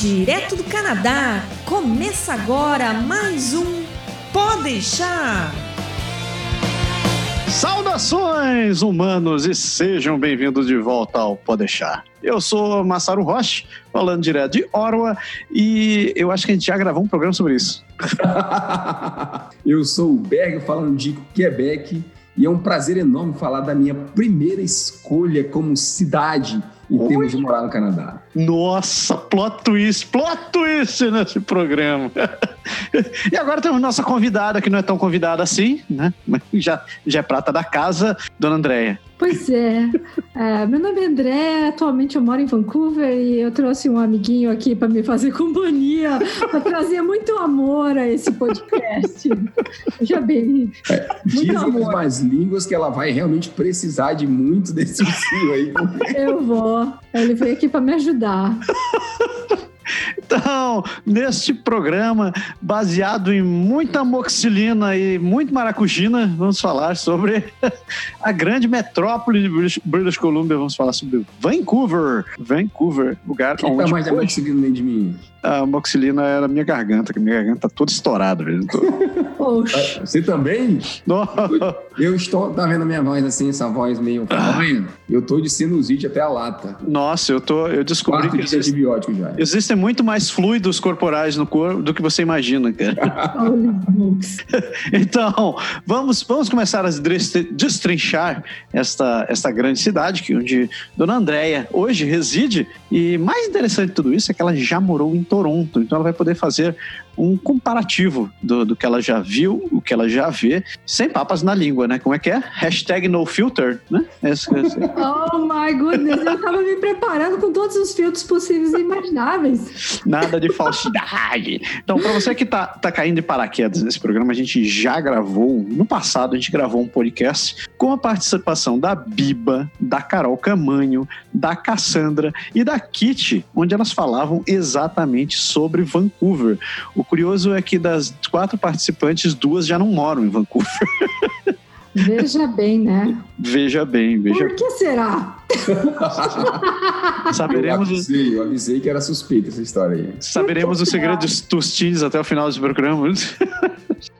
Direto do Canadá, começa agora mais um Pode deixar. Saudações, humanos, e sejam bem-vindos de volta ao Pode deixar. Eu sou Massaro Roche, falando direto de Orwa, e eu acho que a gente já gravou um programa sobre isso. eu sou o Berg, falando de Quebec, e é um prazer enorme falar da minha primeira escolha como cidade em Oi? termos de morar no Canadá. Nossa, plot twist, plot twist nesse programa. e agora temos nossa convidada, que não é tão convidada assim, né? Mas já, já é prata da casa, Dona Andréia. Pois é. é. Meu nome é André, atualmente eu moro em Vancouver e eu trouxe um amiguinho aqui para me fazer companhia, para trazer muito amor a esse podcast. Já bem. É, dizem as mais línguas que ela vai realmente precisar de muito desse fio aí. Eu vou. Ele veio aqui para me ajudar. Então, neste programa, baseado em muita moxilina e muito maracujina, vamos falar sobre a grande metrópole de British Columbia. Vamos falar sobre Vancouver. Vancouver, lugar Quem tá onde... tá mais da moxilina nem de mim? A moxilina era a minha garganta, que minha garganta tá toda estourada, velho. Poxa. Você também? Eu estou, tá vendo a minha voz assim, essa voz meio fanha? Eu tô de sinusite até a lata. Nossa, eu tô, eu descobri Quarto que existe, antibiótico já. existem muito mais fluidos corporais no corpo do que você imagina, cara. então, vamos, vamos começar a destrinchar esta, esta grande cidade, que onde Dona Andréia hoje reside. E mais interessante de tudo isso é que ela já morou em Toronto, então ela vai poder fazer um comparativo do, do que ela já viu, o que ela já vê, sem papas na língua, né? Como é que é? Hashtag no filter, né? Esse, esse. Oh my goodness, eu tava me preparando com todos os filtros possíveis e imagináveis. Nada de falsidade. Então, para você que tá, tá caindo de paraquedas nesse programa, a gente já gravou, no passado, a gente gravou um podcast com a participação da Biba, da Carol Camanho, da Cassandra e da Kitty, onde elas falavam exatamente sobre Vancouver. O curioso é que das quatro participantes, duas já não moram em Vancouver. Veja bem, né? Veja bem, veja Por que será? Saberemos. Eu avisei, eu avisei que era suspeita essa história aí. Saberemos o segredo dos tostines até o final desse programa.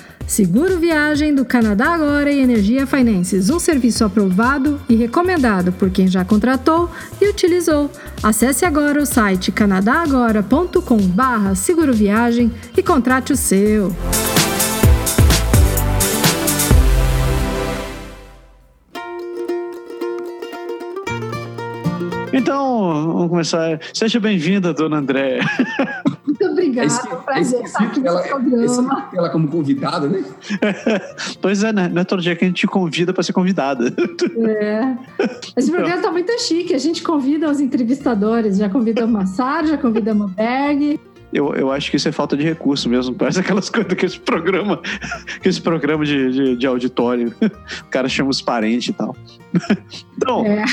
Seguro Viagem do Canadá Agora e Energia Finances, um serviço aprovado e recomendado por quem já contratou e utilizou. Acesse agora o site canadagora.com/seguro viagem e contrate o seu. Então, vamos começar. Seja bem-vinda, dona Andréia. Obrigada, é, é prazer estar aqui ela, programa. Ela como convidada, né? pois é, né? Não é todo dia que a gente te convida para ser convidada. É. Esse então. programa está muito chique. A gente convida os entrevistadores. Já convida o Massaro, já convida o Berg. Eu, eu acho que isso é falta de recurso mesmo. Parece aquelas coisas que esse programa, que esse programa de, de, de auditório. O cara chama os parentes e tal. Então, é.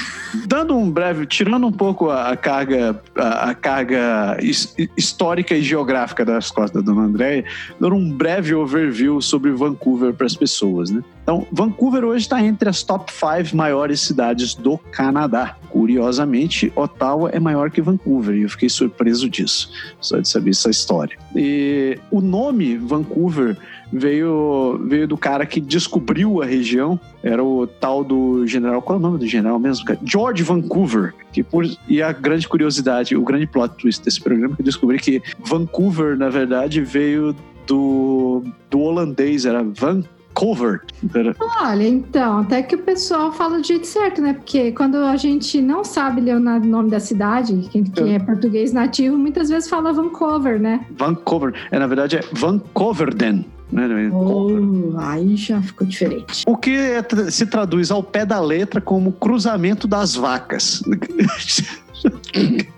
dando um breve, tirando um pouco a, carga, a, a carga is, histórica e geográfica das costas da Dona Andréia, dando um breve overview sobre Vancouver para as pessoas, né? Então, Vancouver hoje está entre as top 5 maiores cidades do Canadá. Curiosamente, Ottawa é maior que Vancouver e eu fiquei surpreso disso, só de saber essa história. E o nome Vancouver veio, veio do cara que descobriu a região, era o tal do general, qual é o nome do general mesmo? George Vancouver. Que por, e a grande curiosidade, o grande plot twist desse programa, que eu descobri que Vancouver, na verdade, veio do, do holandês, era Van Cover. Olha, então, até que o pessoal fala do jeito certo, né? Porque quando a gente não sabe ler o nome da cidade, quem, quem é português nativo, muitas vezes fala Vancouver, né? Vancouver. É, na verdade, é Vancouverden. Né? Oh, aí já ficou diferente. O que é, se traduz ao pé da letra como cruzamento das vacas.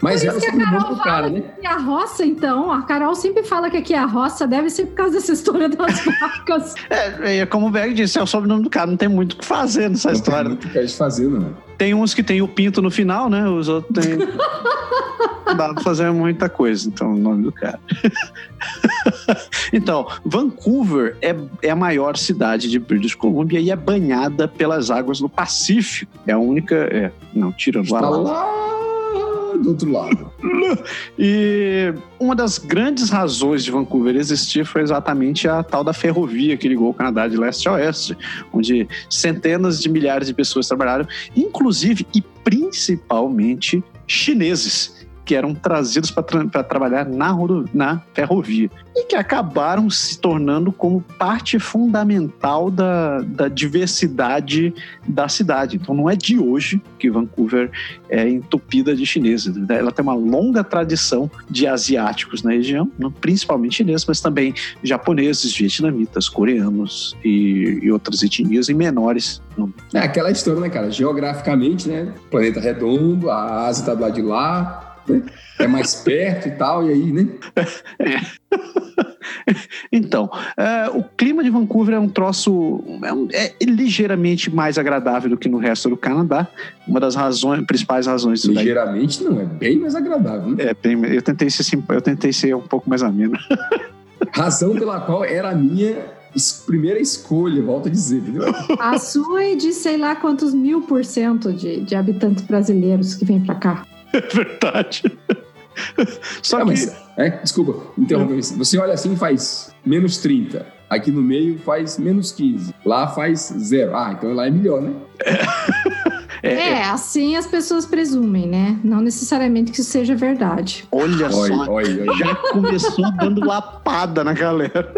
Mas era sobre o Carol mundo do cara, né? que a roça, então, a Carol sempre fala que aqui é a roça, deve ser por causa dessa história das vacas. É, é como o Berg disse, é o sobrenome do cara, não tem muito o que fazer nessa Não tem história. muito o que fazer, não. Tem uns que tem o pinto no final, né? Os outros tem. Não Dá pra fazer muita coisa, então, o nome do cara. então, Vancouver é, é a maior cidade de British Columbia e é banhada pelas águas do Pacífico. É a única. É, não, tirando lá. Está lá. Do outro lado. E uma das grandes razões de Vancouver existir foi exatamente a tal da ferrovia que ligou o Canadá de leste a oeste, onde centenas de milhares de pessoas trabalharam, inclusive e principalmente chineses, que eram trazidos para trabalhar na, na ferrovia e que acabaram se tornando como parte fundamental da, da diversidade da cidade. Então não é de hoje que Vancouver é entupida de chineses. né? Ela tem uma longa tradição de asiáticos na região, principalmente chineses, mas também japoneses, vietnamitas, coreanos e, e outras etnias em menores. É aquela história, né, cara? Geograficamente, né? Planeta redondo, a Ásia tá do lado de lá, né? é mais perto e tal, e aí, né? Então, é, o clima de Vancouver é um troço é, um- é ligeiramente mais agradável do que no resto do Canadá. Uma das razões, principais razões disso daí Ligeiramente não, é bem mais agradável, né? É, bem, eu tentei ser eu tentei ser um pouco mais ameno. Razão pela qual era a minha primeira escolha, volto a dizer, entendeu? A sua é de sei lá quantos mil por cento de, de habitantes brasileiros que vêm pra cá. É verdade. Só Ah, que mas, é, desculpa, interromper. isso. Você olha assim faz menos 30. Aqui no meio faz menos 15. Lá faz zero. Ah, então lá é melhor, né? é, É, é, assim as pessoas presumem, né? Não necessariamente que isso seja verdade. olha Olha, só, olha, olha. já começou dando lapada na galera.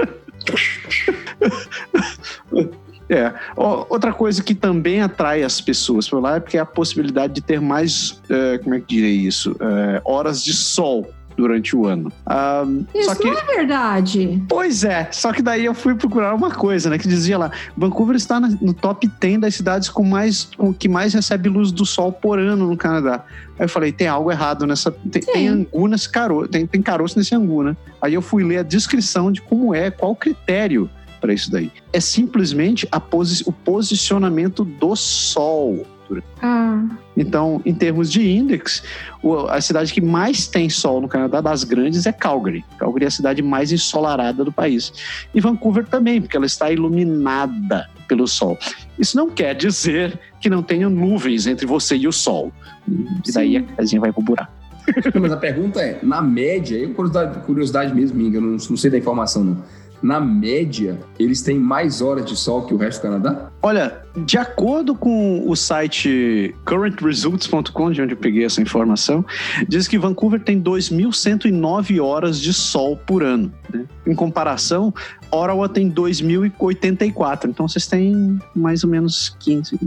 É. Outra coisa que também atrai as pessoas por lá é porque é a possibilidade de ter mais, é, como é que direi isso, É, horas de sol durante o ano. Ah, Isso que não é verdade. Pois é, só que daí eu fui procurar uma coisa, né? Que dizia lá, Vancouver está no top 10 das cidades com mais com que mais recebe luz do sol por ano no Canadá. Aí eu falei, tem algo errado nessa. Tem, tem angu nesse caroço, tem, tem caroço nesse angu, né? Aí eu fui ler a descrição de como é, qual o critério para isso daí. É simplesmente a posi o posicionamento do sol. Ah, Então, em termos de índex, o- a cidade que mais tem sol no Canadá, das grandes, é Calgary. Calgary é a cidade mais ensolarada do país. E Vancouver também, porque ela está iluminada pelo sol. Isso não quer dizer que não tenha nuvens entre você e o sol. E daí a Sim. casinha vai pro buraco. Mas a pergunta é, na média, é curiosidade, curiosidade mesmo, minha, eu não, não sei da informação, não. Na média, eles têm mais horas de sol que o resto do Canadá? Olha, de acordo com o site currentresults.com, de onde eu peguei essa informação, diz que Vancouver tem 2.109 horas de sol por ano. né? Em comparação, Ottawa tem 2.084. Então vocês têm mais ou menos 15.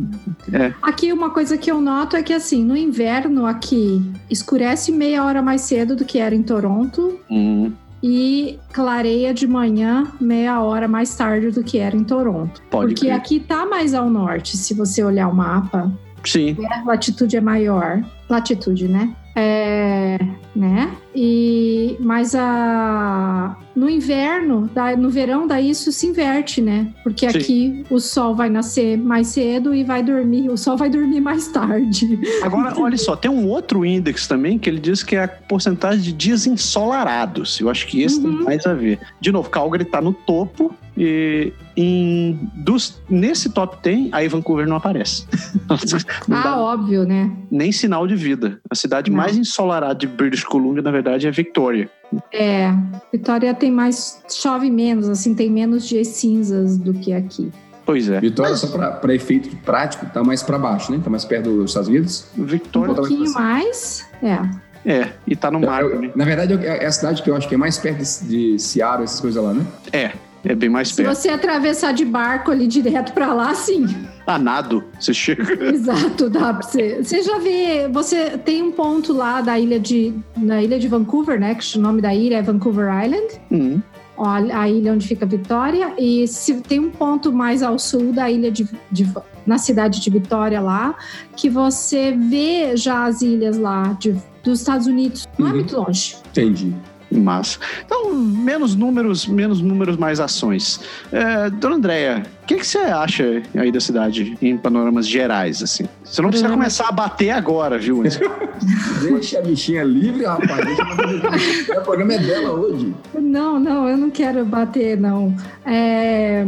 É, Aqui uma coisa que eu noto é que assim, no inverno aqui escurece meia hora mais cedo do que era em Toronto hum, e clareia de manhã meia hora mais tarde do que era em Toronto. pode Porque crer. aqui tá mais ao norte, se você olhar o mapa, Sim, a latitude é maior. Latitude, né? É, né? E mas a no inverno, no verão, daí isso se inverte, né? Porque Sim. aqui o sol vai nascer mais cedo e vai dormir, o sol vai dormir mais tarde. Agora, olha só, tem um outro índice também que ele diz que é a porcentagem de dias ensolarados. Eu acho que esse tem Uhum. mais a ver. De novo, Calgary está no topo e em, dos, nesse top 10, aí Vancouver não aparece. não ah, óbvio, né? nem sinal de vida. A cidade Não. mais ensolarada de British Columbia, na verdade, é Victoria. É, Vitória tem mais chove menos, assim, tem menos dias cinzas do que aqui. Pois é. Vitória, só para efeito prático, tá mais para baixo, né? Tá mais perto dos Estados Unidos. Um Victoria Outra pouquinho mais, é. é, e tá no mar Eu- na verdade, é a cidade que eu acho que é mais perto de, de Seattle, essas coisas lá, né? É, é bem mais Se perto. você atravessar de barco ali direto pra lá, sim. Ah, nado. Você chega. Exato, dá pra você. Você já vê, você tem um ponto lá da ilha de, na ilha de Vancouver, né? Que o nome da ilha é Vancouver Island. Hum, a ilha onde fica Vitória, e se tem um ponto mais ao sul da ilha de, de na cidade de Vitória lá, que você vê já as ilhas lá de, dos Estados Unidos. Não é uhum. é muito longe. Entendi. Massa. Então, menos números, menos números, mais ações. É, Dona Andréia, o que, que você acha aí da cidade, em panoramas gerais, assim? Você não precisa começar a bater agora, viu? Deixa a bichinha livre, rapaz. Deixa o programa é dela hoje. Não, não, eu não quero bater, não. É...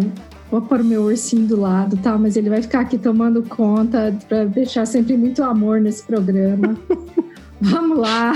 Vou pôr meu ursinho do lado, tá? Mas ele vai ficar aqui tomando conta para deixar sempre muito amor nesse programa. Vamos lá.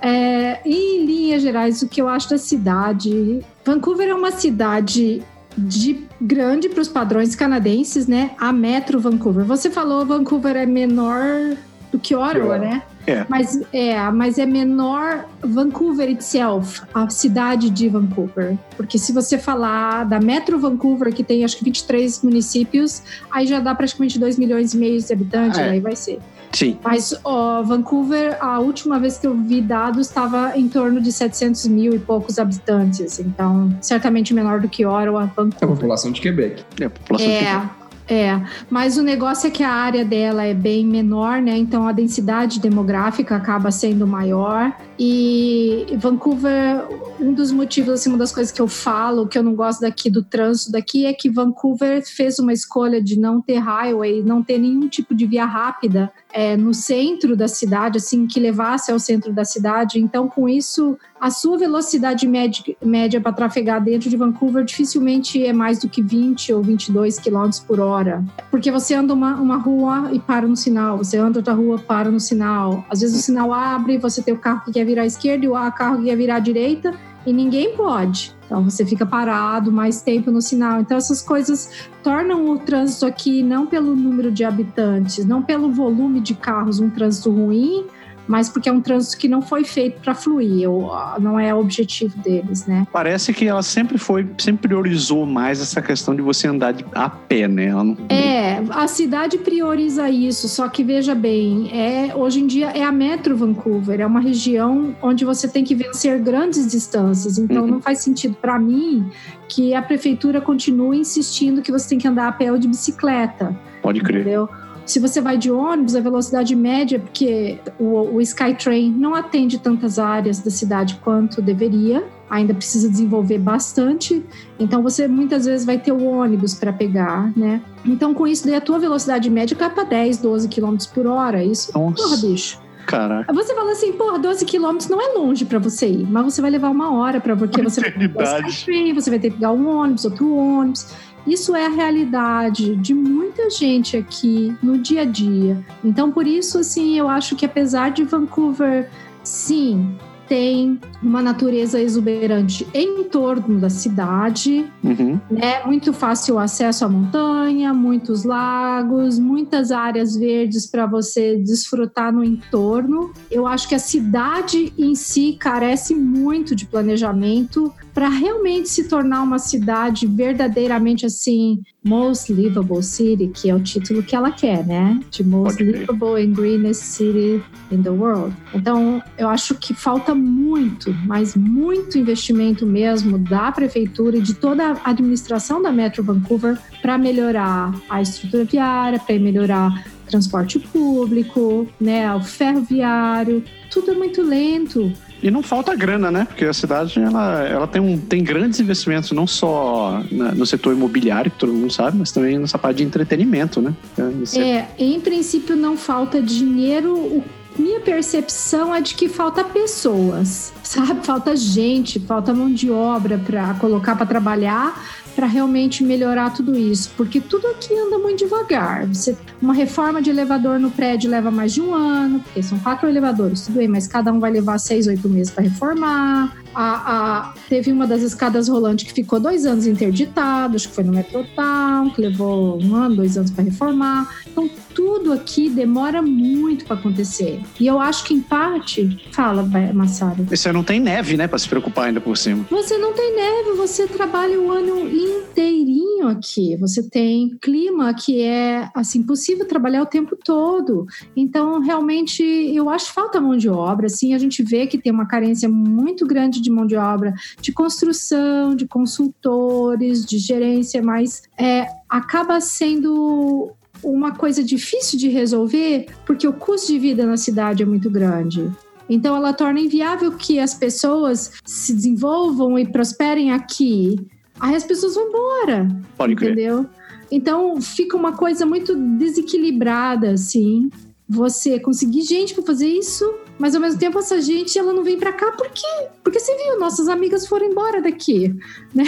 É, em linhas gerais, o que eu acho da cidade. Vancouver é uma cidade de grande para os padrões canadenses, né? A Metro Vancouver. Você falou Vancouver é menor do que Ottawa, né? É. Mas é, mas é menor Vancouver itself, a cidade de Vancouver. Porque se você falar da Metro Vancouver, que tem acho que 23 municípios, aí já dá praticamente 2 milhões e meio de habitantes, ah, é. aí vai ser. Sim. Mas ó, Vancouver, a última vez que eu vi dados, estava em torno de 700 mil e poucos habitantes. Então, certamente menor do que Ottawa, Vancouver. É a população de Quebec. É a população é, de Quebec. É, mas o negócio é que a área dela é bem menor, né? Então a densidade demográfica acaba sendo maior. E Vancouver, um dos motivos, assim, uma das coisas que eu falo, que eu não gosto daqui do trânsito daqui, é que Vancouver fez uma escolha de não ter highway, não ter nenhum tipo de via rápida é, no centro da cidade, assim, que levasse ao centro da cidade. Então, com isso, a sua velocidade média, média para trafegar dentro de Vancouver dificilmente é mais do que 20 ou 22 km por hora. Porque você anda uma, uma rua e para no sinal, você anda outra rua, para no sinal. Às vezes o sinal abre, você tem o carro que quer virar à esquerda e o carro que quer virar à direita, e ninguém pode. Então você fica parado mais tempo no sinal. Então essas coisas tornam o trânsito aqui não pelo número de habitantes, não pelo volume de carros, um trânsito ruim, mas porque é um trânsito que não foi feito para fluir, ou não é o objetivo deles, né? Parece que ela sempre foi, sempre priorizou mais essa questão de você andar de, a pé, né? Não... É, a cidade prioriza isso, só que veja bem, é hoje em dia é a Metro Vancouver, é uma região onde você tem que vencer grandes distâncias, então uhum. não faz sentido para mim que a prefeitura continue insistindo que você tem que andar a pé ou de bicicleta. Pode crer. Entendeu? Se você vai de ônibus, a velocidade média, porque o, o Skytrain não atende tantas áreas da cidade quanto deveria, ainda precisa desenvolver bastante. Então você muitas vezes vai ter o ônibus para pegar, né? Então com isso daí a tua velocidade média cai para 10, 12 km por hora. Isso, Nossa. porra, bicho. Caraca. Você fala assim, porra, 12 quilômetros não é longe para você ir, mas você vai levar uma hora para porque você vai ter que você vai ter que pegar um ônibus, outro ônibus. Isso é a realidade de muita gente aqui no dia a dia. Então, por isso, assim, eu acho que apesar de Vancouver, sim, tem uma natureza exuberante em torno da cidade, uhum. né? Muito fácil acesso à montanha, muitos lagos, muitas áreas verdes para você desfrutar no entorno. Eu acho que a cidade em si carece muito de planejamento para realmente se tornar uma cidade verdadeiramente assim Most Livable City, que é o título que ela quer, né? De Most Livable and Greenest City in the World. Então, eu acho que falta muito, mas muito investimento mesmo da prefeitura e de toda a administração da Metro Vancouver para melhorar a estrutura viária, para melhorar transporte público, né, o ferroviário, tudo é muito lento. E não falta grana, né? Porque a cidade ela, ela tem, um, tem grandes investimentos, não só no setor imobiliário, que todo mundo sabe, mas também nessa parte de entretenimento, né? Você... É, em princípio não falta dinheiro. Minha percepção é de que falta pessoas, sabe? Falta gente, falta mão de obra para colocar para trabalhar para realmente melhorar tudo isso, porque tudo aqui anda muito devagar. Você, uma reforma de elevador no prédio leva mais de um ano, porque são quatro elevadores, tudo bem, mas cada um vai levar seis, oito meses para reformar. A, a, teve uma das escadas rolantes que ficou dois anos interditado, acho que foi no Metrotown, que levou um ano, dois anos para reformar. Então, tudo aqui demora muito para acontecer. E eu acho que em parte, fala, Massaro. Você não tem neve, né, para se preocupar ainda por cima. Você não tem neve, você trabalha o ano inteirinho aqui. Você tem clima que é assim possível trabalhar o tempo todo. Então, realmente, eu acho falta mão de obra. Assim, a gente vê que tem uma carência muito grande de mão de obra, de construção, de consultores, de gerência, mas é, acaba sendo uma coisa difícil de resolver porque o custo de vida na cidade é muito grande. Então, ela torna inviável que as pessoas se desenvolvam e prosperem aqui. Aí as pessoas vão embora. Pode entendeu? Crer. Então, fica uma coisa muito desequilibrada, assim. Você conseguir gente para fazer isso, mas ao mesmo tempo essa gente ela não vem para cá por quê? Porque você viu, nossas amigas foram embora daqui, né?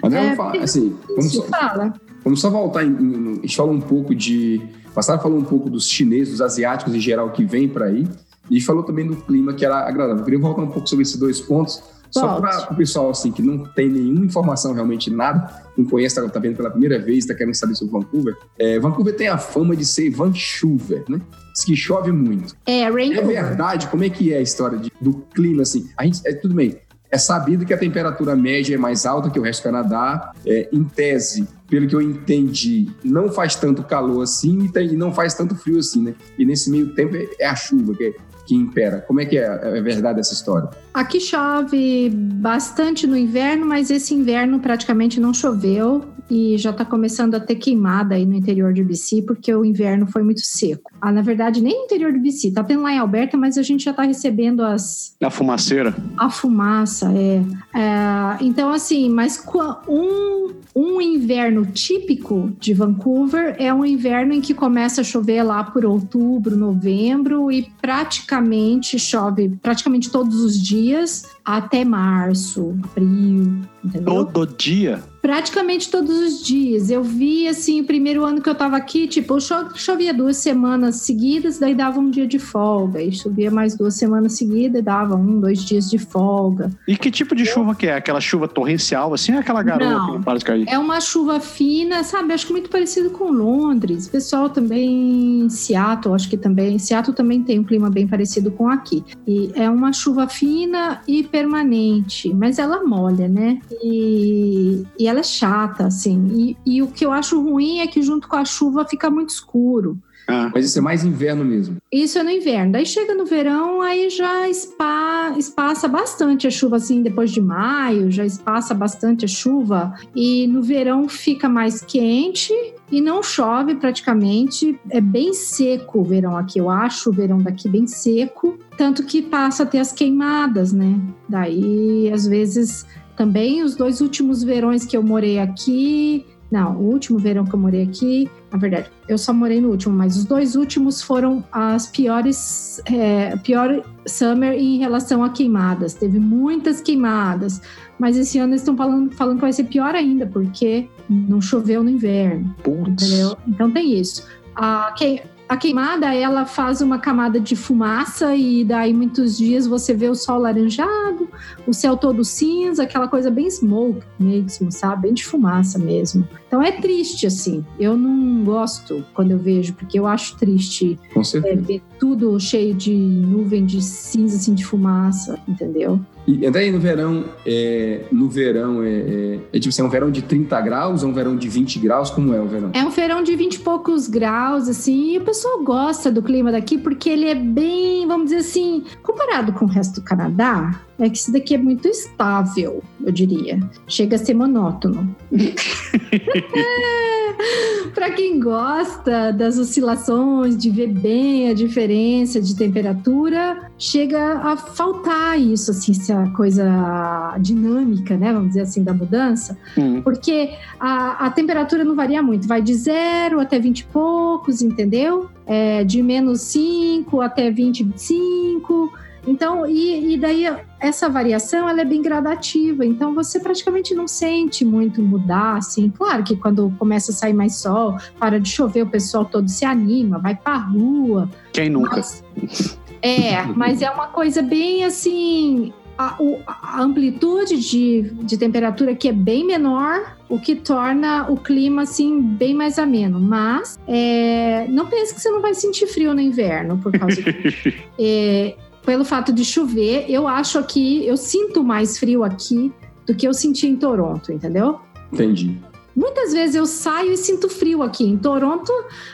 Mas é, falar, assim, vamos fala. Vamos só voltar, em, em, a gente falou um pouco de, Passar falou um pouco dos chineses, dos asiáticos em geral que vêm para aí, e falou também do clima que era agradável. Eu queria voltar um pouco sobre esses dois pontos, só para o pessoal assim, que não tem nenhuma informação, realmente nada, não conhece, está tá vendo pela primeira vez, está querendo saber sobre Vancouver. É, Vancouver tem a fama de ser Vancouver, né? Diz que chove muito. É, rain É verdade? Como é que é a história de, do clima, assim? A gente, é, tudo bem, é sabido que a temperatura média é mais alta que o resto do Canadá. É, em tese, pelo que eu entendi, não faz tanto calor assim e, não faz tanto frio assim, né? E nesse meio tempo é, é a chuva que, que impera. Como é que é, é verdade essa história? Aqui chove bastante no inverno, mas esse inverno praticamente não choveu e já está começando a ter queimada aí no interior de BC, porque o inverno foi muito seco. Ah, na verdade, nem no interior de BC, tá tendo lá em Alberta, mas a gente já está recebendo as. A fumaceira? A fumaça, é. é então, assim, mas um, um inverno típico de Vancouver é um inverno em que começa a chover lá por outubro, novembro e praticamente chove praticamente todos os dias até março, abril, entendeu? Todo dia? Praticamente todos os dias. Eu vi, assim, o primeiro ano que eu tava aqui, tipo, chovia duas semanas seguidas, daí dava um dia de folga. E chovia mais duas semanas seguidas, dava um, dois dias de folga. E que tipo de chuva que é? Aquela chuva torrencial, assim, ou aquela garoa não, que não para de cair? É uma chuva fina, sabe? Acho que muito parecido com Londres. O pessoal também, Seattle, acho que também. Seattle também tem um clima bem parecido com aqui. E é uma chuva fina e permanente, mas ela molha, né? E, e ela é chata, assim. E, e o que eu acho ruim é que junto com a chuva fica muito escuro. Ah, mas isso é mais inverno mesmo. Isso é no inverno. Daí chega no verão, aí já espa, espaça bastante a chuva, assim, depois de maio, já espaça bastante a chuva. E no verão fica mais quente e não chove praticamente. É bem seco o verão aqui, eu acho o verão daqui bem seco. Tanto que passa a ter as queimadas, né? Daí, às vezes, também os dois últimos verões que eu morei aqui, não, o último verão que eu morei aqui, na verdade, eu só morei no último, mas os dois últimos foram as piores, é, pior summer em relação a queimadas. Teve muitas queimadas, mas esse ano eles estão falando, falando que vai ser pior ainda, porque não choveu no inverno. Putz. Entendeu? Então tem isso. A, que, a queimada, ela faz uma camada de fumaça e daí muitos dias você vê o sol laranjado, o céu todo cinza, aquela coisa bem smoke mesmo, sabe? Bem de fumaça mesmo. Então é triste, assim. Eu não gosto quando eu vejo, porque eu acho triste é, ver tudo cheio de nuvem de cinza, assim, de fumaça, entendeu? E até no verão, é, no verão, é, é, é, tipo assim, é um verão de 30 graus, é um verão de 20 graus, como é o verão? É um verão de 20 e poucos graus, assim, e o pessoal gosta do clima daqui porque ele é bem, vamos dizer assim, comparado com o resto do Canadá, é que isso daqui é muito estável, eu diria. Chega a ser monótono. Para quem gosta das oscilações, de ver bem a diferença de temperatura, chega a faltar isso, assim, essa coisa dinâmica, né? Vamos dizer assim, da mudança. Hum. Porque a, a temperatura não varia muito, vai de zero até 20 e poucos, entendeu? É, de menos 5 até 20, 25 então, e, e, daí essa variação ela é bem gradativa, então você praticamente não sente muito mudar, assim. Claro que quando começa a sair mais sol, para de chover, o pessoal todo se anima, vai para rua. Quem nunca? Mas, é, mas é uma coisa bem assim. a, a amplitude de, de temperatura aqui é bem menor, o que torna o clima assim bem mais ameno. Mas é, não pense que você não vai sentir frio no inverno por causa disso. é, pelo fato de chover, eu acho aqui, eu sinto mais frio aqui do que eu senti em Toronto, entendeu? Entendi. Muitas vezes eu saio e sinto frio aqui. Em Toronto,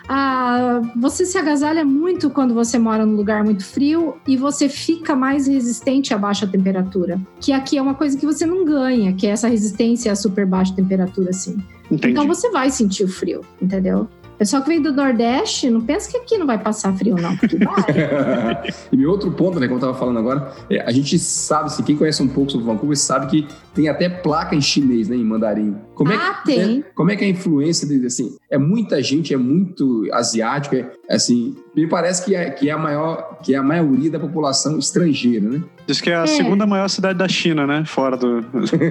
ah, você se agasalha muito quando você mora num lugar muito frio e você fica mais resistente a baixa temperatura. Que aqui é uma coisa que você não ganha, que é essa resistência a super baixa temperatura, assim. Entendi. Então você vai sentir o frio, entendeu? Pessoal que vem do Nordeste, não pensa que aqui não vai passar frio, não, porque vai. e meu outro ponto, né, como eu tava falando agora, é, a gente sabe, se quem conhece um pouco sobre Vancouver, sabe que tem até placa em chinês, né, em mandarim. Como é ah, que, tem. É, como é que é a influência de, assim, é muita gente, é muito asiático, é, assim, me parece que é, que é a maior, que é a maioria da população estrangeira, né? Diz que é a é. segunda maior cidade da China, né? Fora do.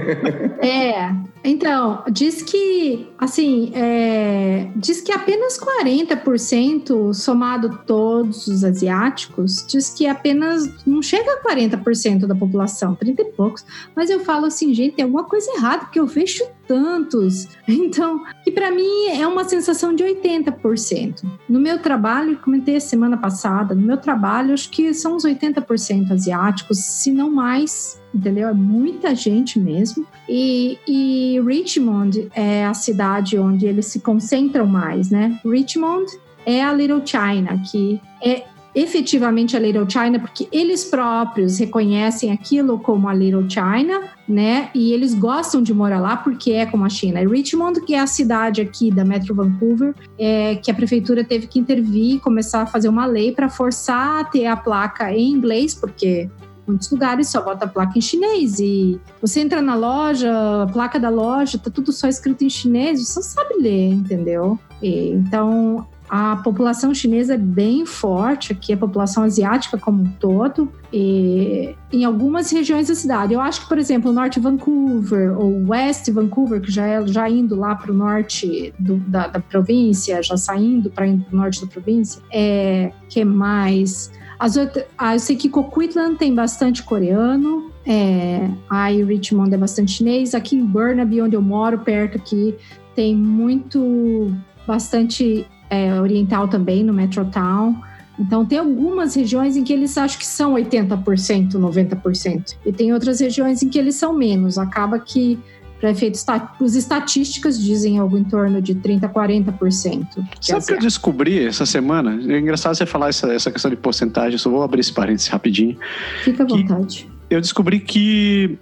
é. Então, diz que, assim, é, diz que apenas 40%, somado todos os asiáticos, diz que apenas não chega a 40% da população, 30 e poucos. Mas eu falo assim, gente, tem alguma coisa errada, porque eu vejo tantos. Então, que para mim é uma sensação de 80%. No meu trabalho, comentei semana passada, no meu trabalho, acho que são uns 80% asiáticos, se não mais, entendeu? É muita gente mesmo. E, e Richmond é a cidade onde eles se concentram mais, né? Richmond é a Little China, que é efetivamente a Little China, porque eles próprios reconhecem aquilo como a Little China, né? E eles gostam de morar lá porque é como a China. E Richmond, que é a cidade aqui da Metro Vancouver, é, que a prefeitura teve que intervir e começar a fazer uma lei para forçar a ter a placa em inglês, porque muitos lugares só bota a placa em chinês e você entra na loja, a placa da loja tá tudo só escrito em chinês, você não sabe ler, entendeu? E, então a população chinesa é bem forte aqui, a população asiática como um todo, e em algumas regiões da cidade. Eu acho que, por exemplo, norte Vancouver ou West Vancouver, que já é já indo lá para o norte do, da, da, província, já saindo para o norte da província, é que mais? As ah, eu sei que Coquitlam tem bastante coreano, é, aí Richmond é bastante chinês. Aqui em Burnaby, onde eu moro, perto aqui, tem muito, bastante é, oriental também, no Metrotown. Então, tem algumas regiões em que eles acham que são 80%, 90%. E tem outras regiões em que eles são menos. Acaba que, para efeitos os estatísticas dizem algo em torno de 30%, 40%. Sabe o que eu descobri essa semana? É engraçado você falar essa, essa questão de porcentagem, só vou abrir esse parênteses rapidinho. Fica à vontade eu descobri que.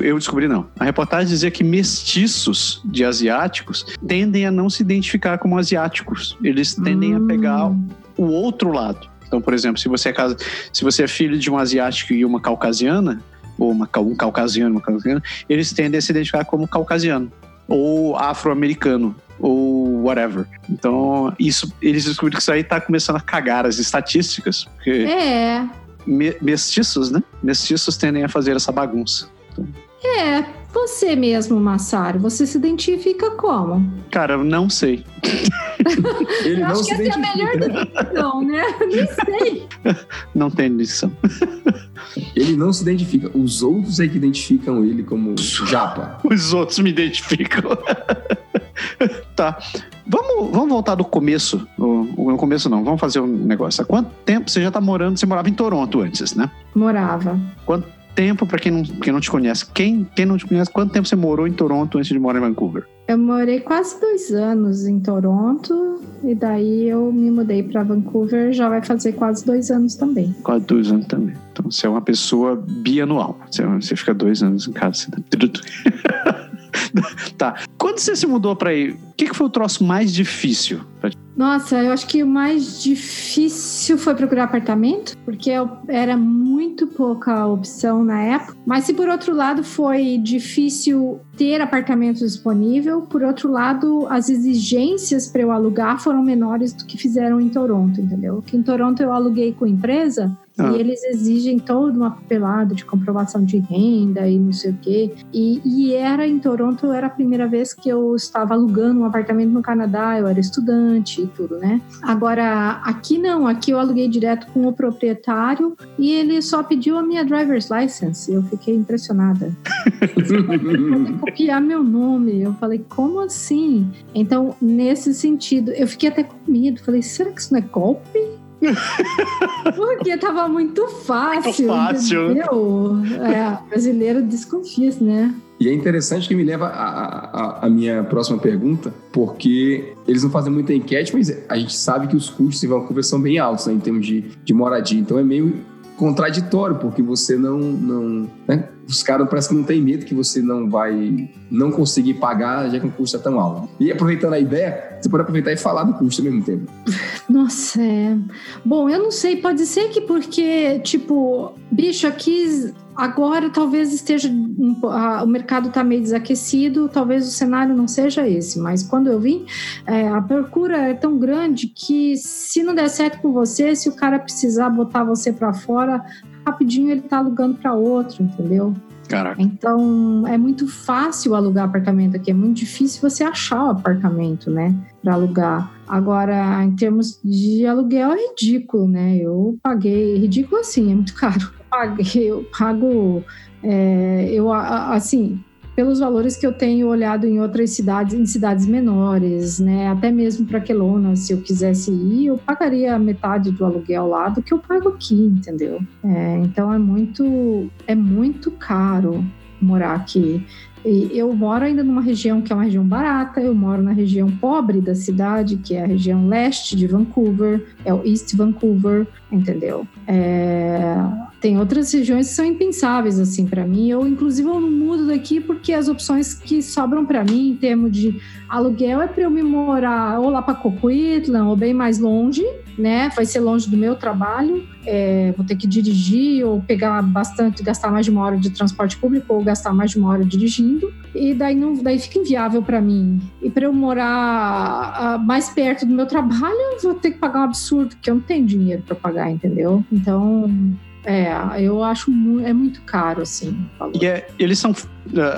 Eu descobri não. A reportagem dizia que mestiços de asiáticos tendem a não se identificar como asiáticos. Eles tendem hum. a pegar o outro lado. Então, por exemplo, se você é, casa, se você é filho de um asiático e uma caucasiana, ou uma, um caucasiano uma caucasiana, eles tendem a se identificar como caucasiano, ou afro-americano, ou whatever. Então, isso, eles descobriram que isso aí está começando a cagar as estatísticas. Porque... É, me, mestiços, né? Mestiços tendem a fazer essa bagunça. Então... É, você mesmo, Massaro, você se identifica como? Cara, eu não sei. Ele eu não acho que essa é a melhor definição, né? Nem sei. Não tem definição. Ele não se identifica. Os outros é que identificam ele como japa. Os outros me identificam. tá. Vamos, vamos voltar do começo. No começo não, vamos fazer um negócio. Há quanto tempo você já está morando? Você morava em Toronto antes, né? Morava. Quanto tempo, para quem não, quem não te conhece, quem, quem não te conhece, quanto tempo você morou em Toronto antes de morar em Vancouver? Eu morei quase dois anos em Toronto e daí eu me mudei para Vancouver, já vai fazer quase dois anos também. Quase dois anos também. Então você é uma pessoa bianual. Você, você fica dois anos em casa. Você tá... Quando você se mudou para aí, o que, que foi o troço mais difícil? Nossa, eu acho que o mais difícil foi procurar apartamento, porque era muito pouca opção na época. Mas se por outro lado foi difícil ter apartamento disponível, por outro lado, as exigências para eu alugar foram menores do que fizeram em Toronto, entendeu? Que em Toronto eu aluguei com empresa, Ah. E eles exigem todo um apelado de comprovação de renda e não sei o quê. E, e era em Toronto, era a primeira vez que eu estava alugando um apartamento no Canadá, eu era estudante e tudo, né? Agora, aqui não, aqui eu aluguei direto com o proprietário e ele só pediu a minha driver's license. Eu fiquei impressionada. Ele copiar meu nome. Eu falei, como assim? Então, nesse sentido, eu fiquei até com medo. Falei, será que isso não é golpe? Porque tava muito fácil. Muito fácil. Entendeu? É, brasileiro desconfia, né? E é interessante que me leva a, a, a, minha próxima pergunta, porque eles não fazem muita enquete, mas a gente sabe que os custos em Vancouver são bem altos né, em termos de, de moradia. Então é meio contraditório, porque você não. não né? Os caras parece que não tem medo que você não vai não conseguir pagar, já que o custo é tão alto. E aproveitando a ideia, você pode aproveitar e falar do custo ao mesmo tempo. Nossa, é. Bom, eu não sei, pode ser que porque, tipo, bicho, aqui Agora talvez esteja um, a, o mercado está meio desaquecido, talvez o cenário não seja esse, mas quando eu vim, é, a procura é tão grande que se não der certo com você, se o cara precisar botar você para fora, rapidinho ele está alugando para outro, entendeu? Caraca. Então é muito fácil alugar apartamento aqui, é muito difícil você achar o apartamento, né, para alugar. Agora, em termos de aluguel, é ridículo, né? Eu paguei, ridículo assim, é muito caro paguei, eu pago, é, eu assim, pelos valores que eu tenho olhado em outras cidades, em cidades menores, né? Até mesmo para Quelona, se eu quisesse ir, eu pagaria metade do aluguel lá do que eu pago aqui, entendeu? É, então é muito, é muito caro morar aqui. E eu moro ainda numa região que é uma região barata, eu moro na região pobre da cidade, que é a região leste de Vancouver, é o East Vancouver, entendeu? É, tem outras regiões que são impensáveis assim para mim. Eu inclusive eu não mudo daqui porque as opções que sobram para mim em termos de aluguel é para eu me morar ou lá para Coquitlam ou bem mais longe, né? Vai ser longe do meu trabalho. É, vou ter que dirigir ou pegar bastante, gastar mais de uma hora de transporte público ou gastar mais de uma hora dirigindo. E daí não, daí fica inviável para mim. E para eu morar uh, mais perto do meu trabalho, eu vou ter que pagar um absurdo, porque eu não tenho dinheiro para pagar, entendeu? Então é, eu acho muito, é muito caro, assim. E é, eles são.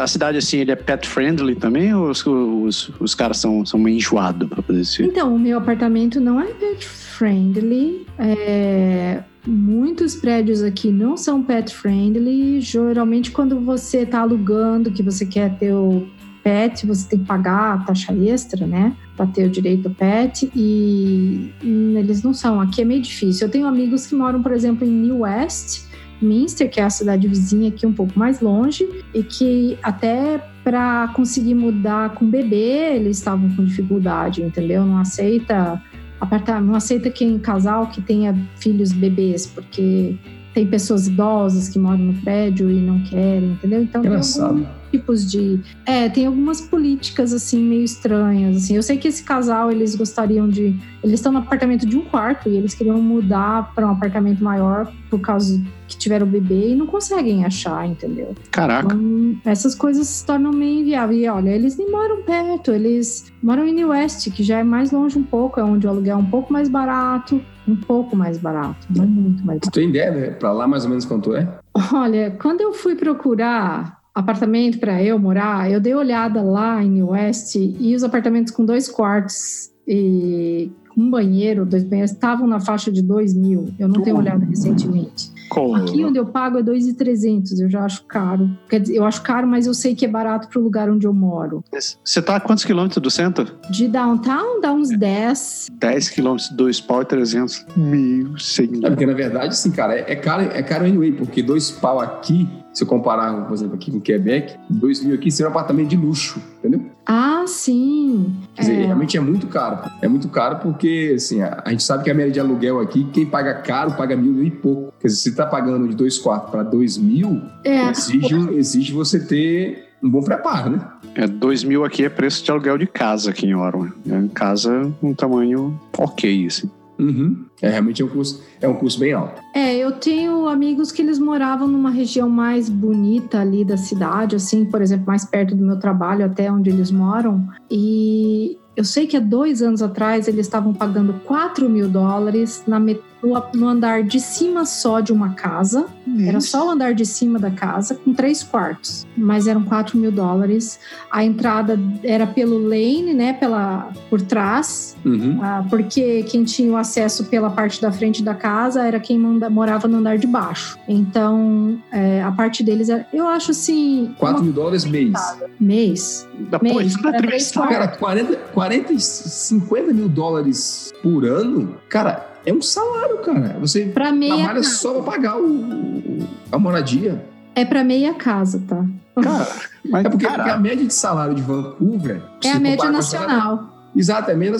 A cidade, assim, ele é pet friendly também? Ou os, os, os caras são, são meio enjoados pra fazer isso? Então, o meu apartamento não é pet friendly. É, muitos prédios aqui não são pet friendly. Geralmente, quando você tá alugando, que você quer ter o pet, você tem que pagar a taxa extra, né? Para ter o direito ao pet. E hum, eles não são. Aqui é meio difícil. Eu tenho amigos que moram, por exemplo, em New West, Minster, que é a cidade vizinha aqui um pouco mais longe, e que até para conseguir mudar com bebê, eles estavam com dificuldade, entendeu? Não aceita apartar, não aceita quem casal que tenha filhos bebês, porque tem pessoas idosas que moram no prédio e não querem, entendeu? Então Engraçado tipos de. É, tem algumas políticas assim meio estranhas. Assim. Eu sei que esse casal eles gostariam de. Eles estão no apartamento de um quarto e eles queriam mudar para um apartamento maior por causa que tiveram bebê e não conseguem achar, entendeu? Caraca. Então, essas coisas se tornam meio inviáveis. E olha, eles nem moram perto, eles moram em New West, que já é mais longe um pouco, é onde o aluguel é um pouco mais barato um pouco mais barato, não muito mais barato. Tu tem ideia, né? Para lá mais ou menos quanto é? Olha, quando eu fui procurar apartamento para eu morar, eu dei olhada lá em West e os apartamentos com dois quartos e um banheiro, dois banheiros, estavam na faixa de 2 mil. Eu não tenho olhado recentemente. Aqui onde eu pago é 2,300, eu já acho caro. Quer dizer, eu acho caro, mas eu sei que é barato para o lugar onde eu moro. Você está a quantos quilômetros do centro? De downtown dá uns 10. 10 quilômetros, 2 pau e 300. Meu senhor. É porque na verdade, assim, cara, é, é caro, é caro anyway, porque dois pau aqui se eu comparar, por exemplo, aqui com Quebec, 2 mil aqui seria um apartamento de luxo, entendeu? Ah, sim. Quer dizer, é. realmente é muito caro. É muito caro porque, assim, a, a, gente sabe que a média de aluguel aqui, quem paga caro paga mil, mil e pouco. Quer dizer, se tá pagando de dois quartos para dois mil, é. exige, exige você ter um bom preparo, né? É, dois mil aqui é preço de aluguel de casa aqui em Orwell. É casa um tamanho ok, assim. Uhum. É, realmente é um custo, é um custo bem alto. É, eu tenho amigos que eles moravam numa região mais bonita ali da cidade, assim, por exemplo, mais perto do meu trabalho, até onde eles moram. E eu sei que há dois anos atrás eles estavam pagando 4 mil dólares na, no, andar de cima só de uma casa. Era só o andar de cima da casa, com três quartos. Mas eram 4 mil dólares. A entrada era pelo lane, né? Pela, por trás. Uhum. Ah, porque quem tinha o acesso pela parte da frente da casa era quem manda, morava no andar de baixo. Então, é, a parte deles era. Eu acho assim. 4 mil dólares mês. Mês. Depois, mês. Cara, 40, 40, 50 mil dólares por ano, cara, é um salário, cara. Você pra meia trabalha casa. só pra pagar o, a moradia. É pra meia casa, tá? Cara, mas, é porque, porque, a média de salário de Vancouver... É a média nacional. Exato, é média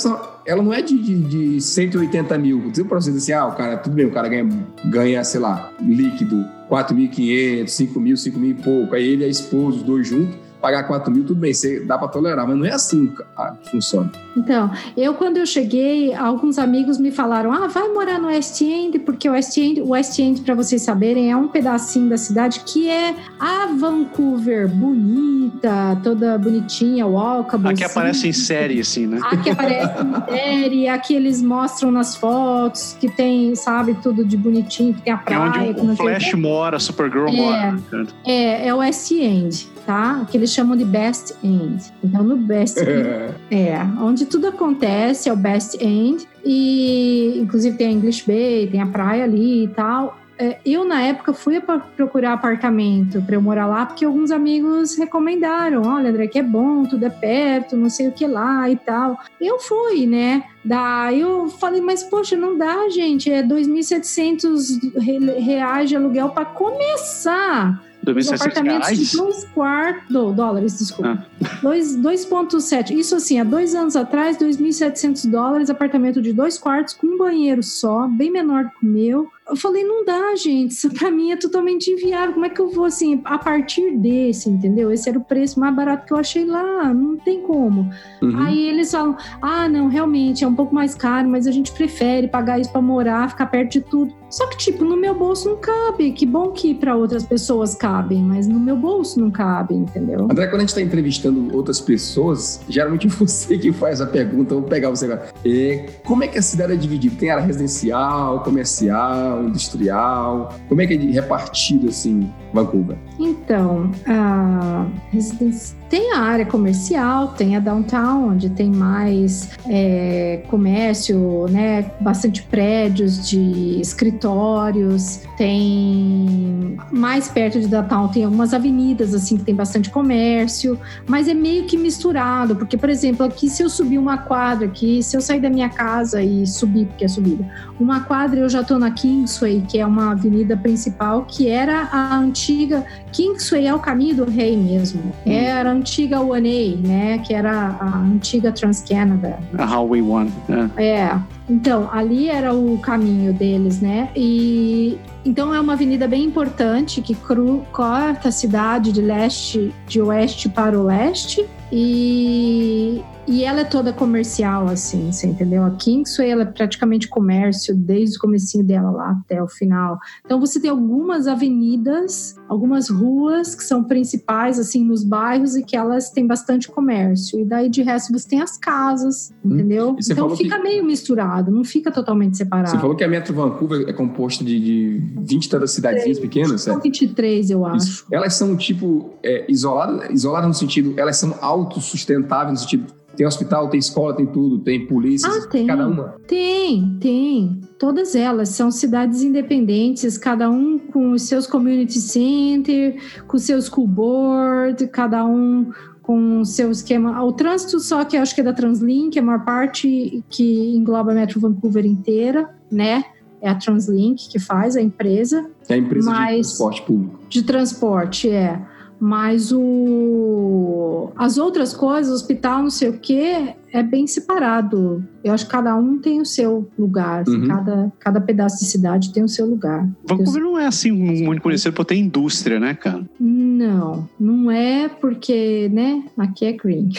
Ela não é de, de, de 180 mil. Dizer pra você assim, ah, o cara, tudo bem, o cara ganha, ganha sei lá, líquido, 4.500, 5 mil, 5 mil e pouco. Aí ele e a esposa, os dois juntos, pagar 4 mil, tudo bem, você dá para tolerar, mas não é assim que funciona. Então, eu quando eu cheguei, alguns amigos me falaram: ah, vai morar no West End, porque o West End, o West End, para vocês saberem, é um pedacinho da cidade que é a Vancouver bonita, toda bonitinha, walkable. Aqui aparece em série, assim, né? Aqui aparece em série, aqui eles mostram nas fotos que tem, sabe, tudo de bonitinho, que tem a praia. É onde o Flash mora, Supergirl é, mora. É, é o West End tá? Que eles chamam de best end. Então, no best end, é, onde tudo acontece é o best end. E, inclusive, tem a English Bay, tem a praia ali e tal. É, eu, na época, fui procurar apartamento para eu morar lá, porque alguns amigos recomendaram: olha, André, que é bom, tudo é perto, não sei o que lá e tal. Eu fui, né? Daí eu falei, mas poxa, não dá, gente, é 2.700 reais de aluguel para começar. 2.700 apartamentos reais? de dois quartos, dólares, desculpa. Ah. 2,7. Isso assim, há dois anos atrás, 2.700 dólares, apartamento de dois quartos com um banheiro só, bem menor que o meu. Eu falei, não dá, gente, isso pra mim é totalmente inviável. Como é que eu vou, assim, a partir desse, entendeu? Esse era o preço mais barato que eu achei lá, não tem como. Uhum. Aí eles falam, ah, não, realmente é um pouco mais caro, mas a gente prefere pagar isso pra morar, ficar perto de tudo. Só que, tipo, no meu bolso não cabe. Que bom que para outras pessoas cabem, mas no meu bolso não cabe, entendeu? André, quando a gente tá entrevistando outras pessoas, geralmente você que faz a pergunta, vou pegar você agora. É, como é que a cidade é dividida? Tem área residencial, comercial, industrial? Como é que é repartido, assim, Vancouver? Então, a residência tem a área comercial, tem a downtown, onde tem mais é, comércio, né, bastante prédios de escritórios, tem mais perto de downtown tem algumas avenidas assim que tem bastante comércio, mas é meio que misturado, porque por exemplo aqui se eu subir uma quadra aqui, se eu sair da minha casa e subir porque é subida, uma quadra eu já estou na Kingsway, que é uma avenida principal que era a antiga Kingsway é o caminho do rei mesmo, hum. era antiga One A, né? Que era a antiga TransCanada. A Highway One. É. é. Então, ali era o caminho deles, né? E então é uma avenida bem importante que cru, corta a cidade de leste, de oeste para o leste. E e ela é toda comercial, assim, você entendeu? A Kingsway, ela é praticamente comércio desde o comecinho dela lá até o final. Então você tem algumas avenidas, algumas ruas que são principais, assim, nos bairros e que elas têm bastante comércio. E daí, de resto, você tem as casas, hum. entendeu? Então fica que... meio misturado, não fica totalmente separado. Você falou que a Metro Vancouver é composta de, de 20 tantas cidadezinhas pequenas, certo? 23, eu acho. Isso. Elas são, tipo, é, isoladas, isoladas no sentido, elas são autossustentáveis no sentido tem hospital, tem escola, tem tudo, tem polícia, ah, tem. cada uma. Tem, tem. Todas elas são cidades independentes, cada um com os seus community center, com seus school board, cada um com o seu esquema. O trânsito só que acho que é da Translink, a maior parte que engloba a Metro Vancouver inteira, né? É a Translink que faz a empresa. É a empresa de transporte público. De transporte, é. Mas o, as outras coisas, hospital, não sei o quê, é bem separado. Eu acho que cada um tem o seu lugar. Assim, uhum. cada, cada pedaço de cidade tem o seu lugar. Vancouver não é assim muito conhecido por ter indústria, né, cara? Não, não é porque, né, aqui é green.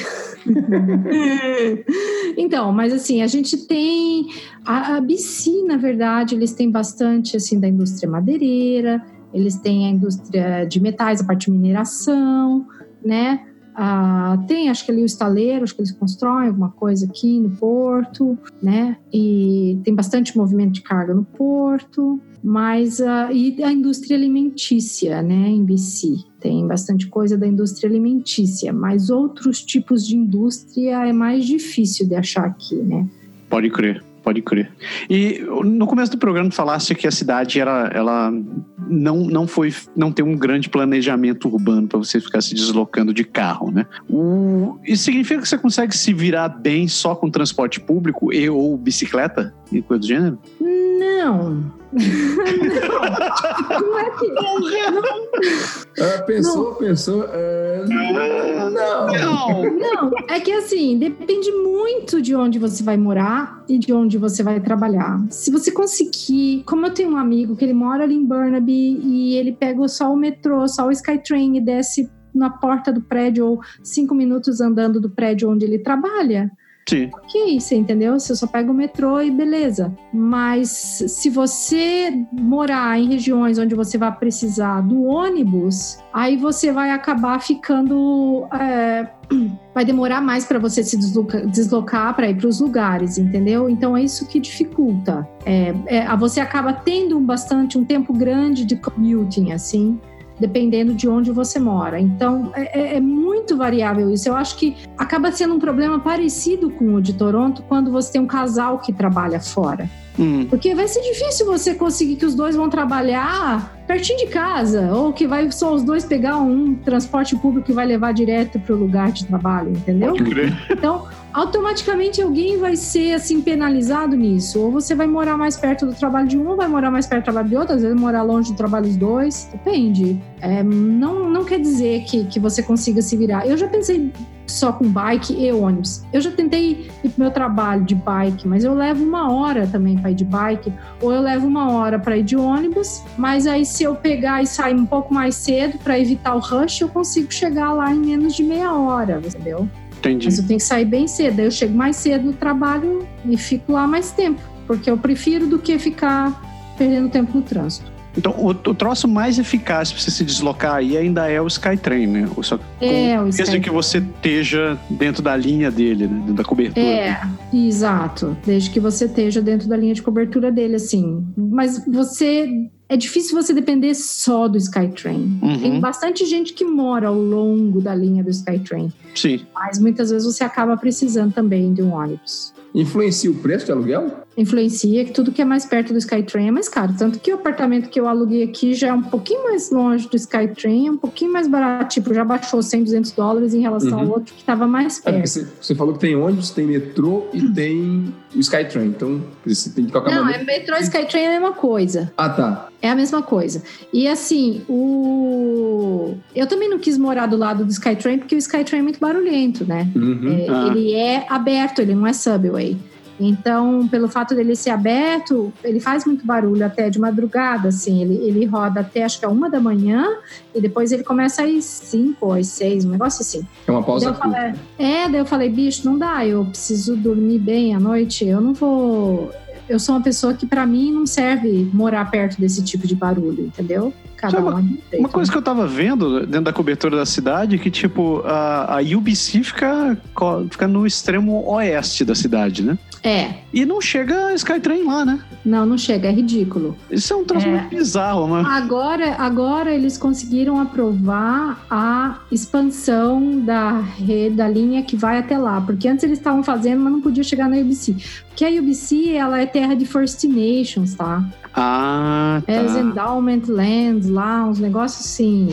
então, mas assim, a gente tem a, a BC, na verdade, eles têm bastante assim da indústria madeireira, eles têm a indústria de metais, a parte de mineração, né? Ah, tem, acho que ali o estaleiro, acho que eles constroem alguma coisa aqui no porto, né? E tem bastante movimento de carga no porto, mas uh, e a indústria alimentícia, né, em BC. Tem bastante coisa da indústria alimentícia, mas outros tipos de indústria é mais difícil de achar aqui, né? Pode crer. Pode crer. E no começo do programa falaste que a cidade era, ela não, não foi, não tem um grande planejamento urbano para você ficar se deslocando de carro, né? O, isso significa que você consegue se virar bem só com transporte público e ou bicicleta e coisa do gênero? Não, não é que. Não. pensou, não. pensou. Não. não. Não, é que assim, depende muito de onde você vai morar e de onde você vai trabalhar. Se você conseguir. Como eu tenho um amigo que ele mora ali em Burnaby e ele pega só o metrô, só o Skytrain e desce na porta do prédio ou cinco minutos andando do prédio onde ele trabalha. Sim. Ok, você entendeu? Você só pega o metrô e beleza. Mas se você morar em regiões onde você vai precisar do ônibus, aí você vai acabar ficando. É, vai demorar mais para você se deslocar, para ir para os lugares, entendeu? Então é isso que dificulta. É, é, você acaba tendo bastante um tempo grande de commuting, assim dependendo de onde você mora. Então, é, é, é, muito variável isso. Eu acho que acaba sendo um problema parecido com o de Toronto quando você tem um casal que trabalha fora. Hum. Porque vai ser difícil você conseguir que os dois vão trabalhar pertinho de casa, ou que vai só os dois pegar um transporte público que vai levar direto para o lugar de trabalho, entendeu? Então, automaticamente alguém vai ser assim penalizado nisso. Ou você vai morar mais perto do trabalho de um, ou vai morar mais perto do trabalho de outro, às vezes morar longe do trabalho dos dois. Depende. É, não, não quer dizer que, que você consiga se virar. Eu já pensei só com bike e ônibus. Eu já tentei ir pro meu trabalho de bike, mas eu levo uma hora também para ir de bike, ou eu levo uma hora para ir de ônibus, mas aí se eu pegar e sair um pouco mais cedo para evitar o rush, eu consigo chegar lá em menos de meia hora, entendeu? Entendi. Mas eu tenho que sair bem cedo, aí eu chego mais cedo no trabalho e fico lá mais tempo, porque eu prefiro do que ficar perdendo tempo no trânsito. Então, o, o troço mais eficaz para você se deslocar aí ainda é o Skytrain, né? Só é, o Desde que você esteja dentro da linha dele, né? Dentro da cobertura. É, exato. Desde que você esteja dentro da linha de cobertura dele, assim. Mas você é difícil você depender só do Skytrain. Uhum. Tem bastante gente que mora ao longo da linha do Skytrain. Sim. Mas muitas vezes você acaba precisando também de um ônibus. Influencia o preço de aluguel? Influencia que tudo que é mais perto do Skytrain é mais caro. Tanto que o apartamento que eu aluguei aqui já é um pouquinho mais longe do Skytrain, é um pouquinho mais barato. Tipo, já baixou 100, 200 dólares em relação uhum. ao outro que estava mais é, perto. É, você, você, falou que tem ônibus, tem metrô e tem o Skytrain. Então, você tem que colocar Não, é metrô e Skytrain é a mesma coisa. Ah, tá. É a mesma coisa. E assim, o. Eu também não quis morar do lado do Skytrain, porque o Skytrain é muito barulhento, né? Uhum. É, ah. Ele é aberto, ele não é subway. Então, pelo fato dele ser aberto, ele faz muito barulho até de madrugada, assim. Ele, ele roda até acho que é uma da manhã e depois ele começa às cinco ou às seis, um negócio assim. É uma pausa daí falei, É, daí eu falei, bicho, não dá, eu preciso dormir bem à noite, eu não vou eu sou uma pessoa que para mim não serve morar perto desse tipo de barulho, entendeu? Cada uma, um uma coisa que eu tava vendo dentro da cobertura da cidade que, tipo, a, a UBC fica, fica no extremo oeste da cidade, né? É. E não chega Skytrain lá, né? Não, não chega, é ridículo. Isso é um troço é. muito bizarro, mano. Agora, agora eles conseguiram aprovar a expansão da rede, da linha que vai até lá, porque antes eles estavam fazendo, mas não podia chegar na UBC. Porque a UBC, ela é terra de First Nations, tá? Ah, tá. É os Endowment Lands lá, uns negócios assim.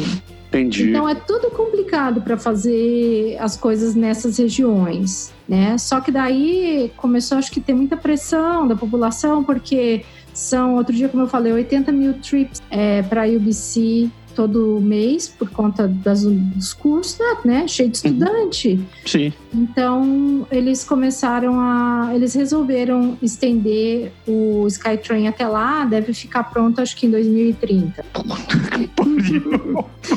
Entendi. Então é tudo complicado para fazer as coisas nessas regiões, né? Só que daí começou, acho que ter muita pressão da população, porque são, outro dia, como eu falei, 80 mil trips é, para UBC todo mês por conta das, dos cursos, né? Cheio de uhum. estudante. Sim. Então, eles começaram a. Eles resolveram estender o Skytrain até lá, deve ficar pronto acho que em 2030.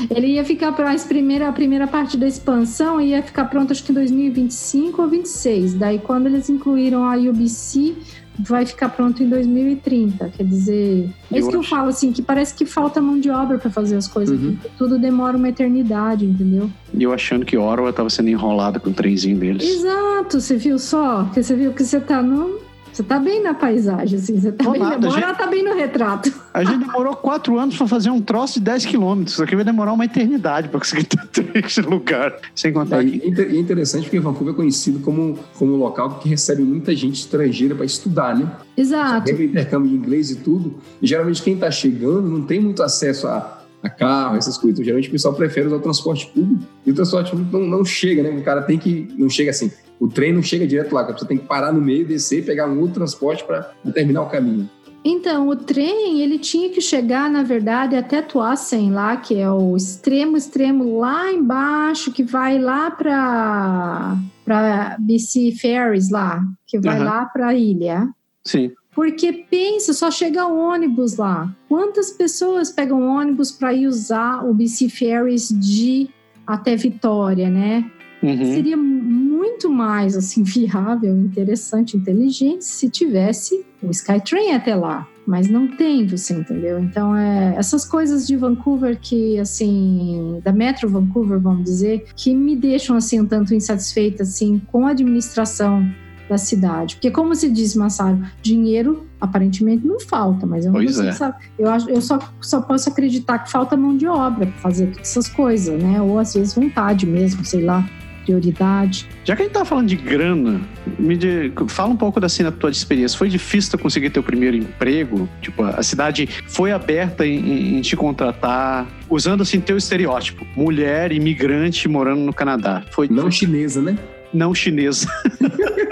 Ele ia ficar para a primeira, a primeira parte da expansão ia ficar pronto acho que em 2025 ou 26. Daí quando eles incluíram a UBC, vai ficar pronto em 2030. Quer dizer, é isso que eu falo, assim, que parece que falta mão de obra para fazer as coisas. Uhum. Tudo demora uma eternidade, entendeu? E eu achando que Orwell estava sendo enrolado com o trenzinho deles. Exato, você viu só? Que você viu que você tá no, você tá bem na paisagem, assim. Você tá bem, nada, gente, tá bem no retrato. A gente demorou quatro anos para fazer um troço de 10 quilômetros. Isso aqui vai demorar uma eternidade para conseguir ter esse lugar. Sem contar é, que... É interessante porque Vancouver é conhecido como, como um local que recebe muita gente estrangeira para estudar, né? Exato. Tem intercâmbio de inglês e tudo. E geralmente quem está chegando não tem muito acesso a a carro, essas coisas. Então, geralmente o pessoal prefere usar o transporte público e o transporte público não, não chega, né? O cara tem que. Não chega assim. O trem não chega direto lá, você tem que parar no meio, descer e pegar um outro transporte para terminar o caminho. Então, o trem, ele tinha que chegar, na verdade, até Tuassen lá, que é o extremo, extremo lá embaixo, que vai lá para para BC Ferries lá, que vai uhum. lá para a ilha. Sim. Porque pensa, só chega ônibus lá. Quantas pessoas pegam ônibus para ir usar o BC Ferries de até Vitória, né? Uhum. Seria muito mais assim viável, interessante, inteligente se tivesse o Skytrain até lá. Mas não tem, você entendeu? Então, é, essas coisas de Vancouver que, assim, da Metro Vancouver, vamos dizer, que me deixam, assim, um tanto insatisfeita, assim, com a administração da cidade. Porque, como se diz, Massaro, dinheiro aparentemente não falta, mas eu não pois é. sabe. Eu, eu só, só posso acreditar que falta mão de obra para fazer todas essas coisas, né? Ou às vezes vontade mesmo, sei lá prioridade. Já que a gente tá falando de grana, me de, fala um pouco assim da tua experiência. Foi difícil conseguir teu primeiro emprego? Tipo, a cidade foi aberta em, em, te contratar, usando assim teu estereótipo, mulher imigrante morando no Canadá. Foi não chinesa, né? Não chinesa.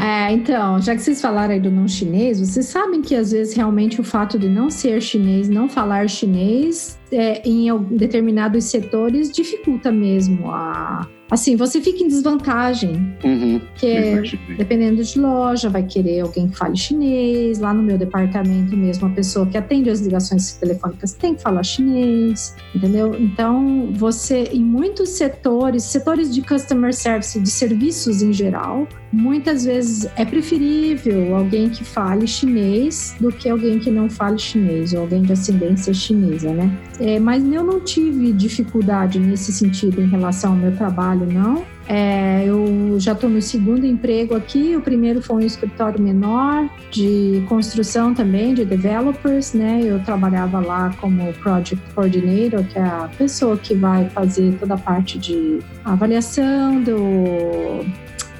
É, então, já que vocês falaram aí do não chinês, vocês sabem que às vezes realmente o fato de não ser chinês, não falar chinês, é, em determinados setores dificulta mesmo a, assim, você fica em desvantagem. Uhum, porque dependendo de loja, vai querer alguém que fale chinês. Lá no meu departamento mesmo, a pessoa que atende as ligações telefônicas tem que falar chinês, entendeu? Então, você, em muitos setores, setores de customer service, de serviços em geral, muitas vezes é preferível alguém que fale chinês do que alguém que não fale chinês, ou alguém de ascendência chinesa, né? É, mas eu não tive dificuldade nesse sentido em relação ao meu trabalho, não. É, eu já estou no segundo emprego aqui. O primeiro foi um escritório menor de construção também, de developers, né? Eu trabalhava lá como project coordinator, que é a pessoa que vai fazer toda a parte de avaliação do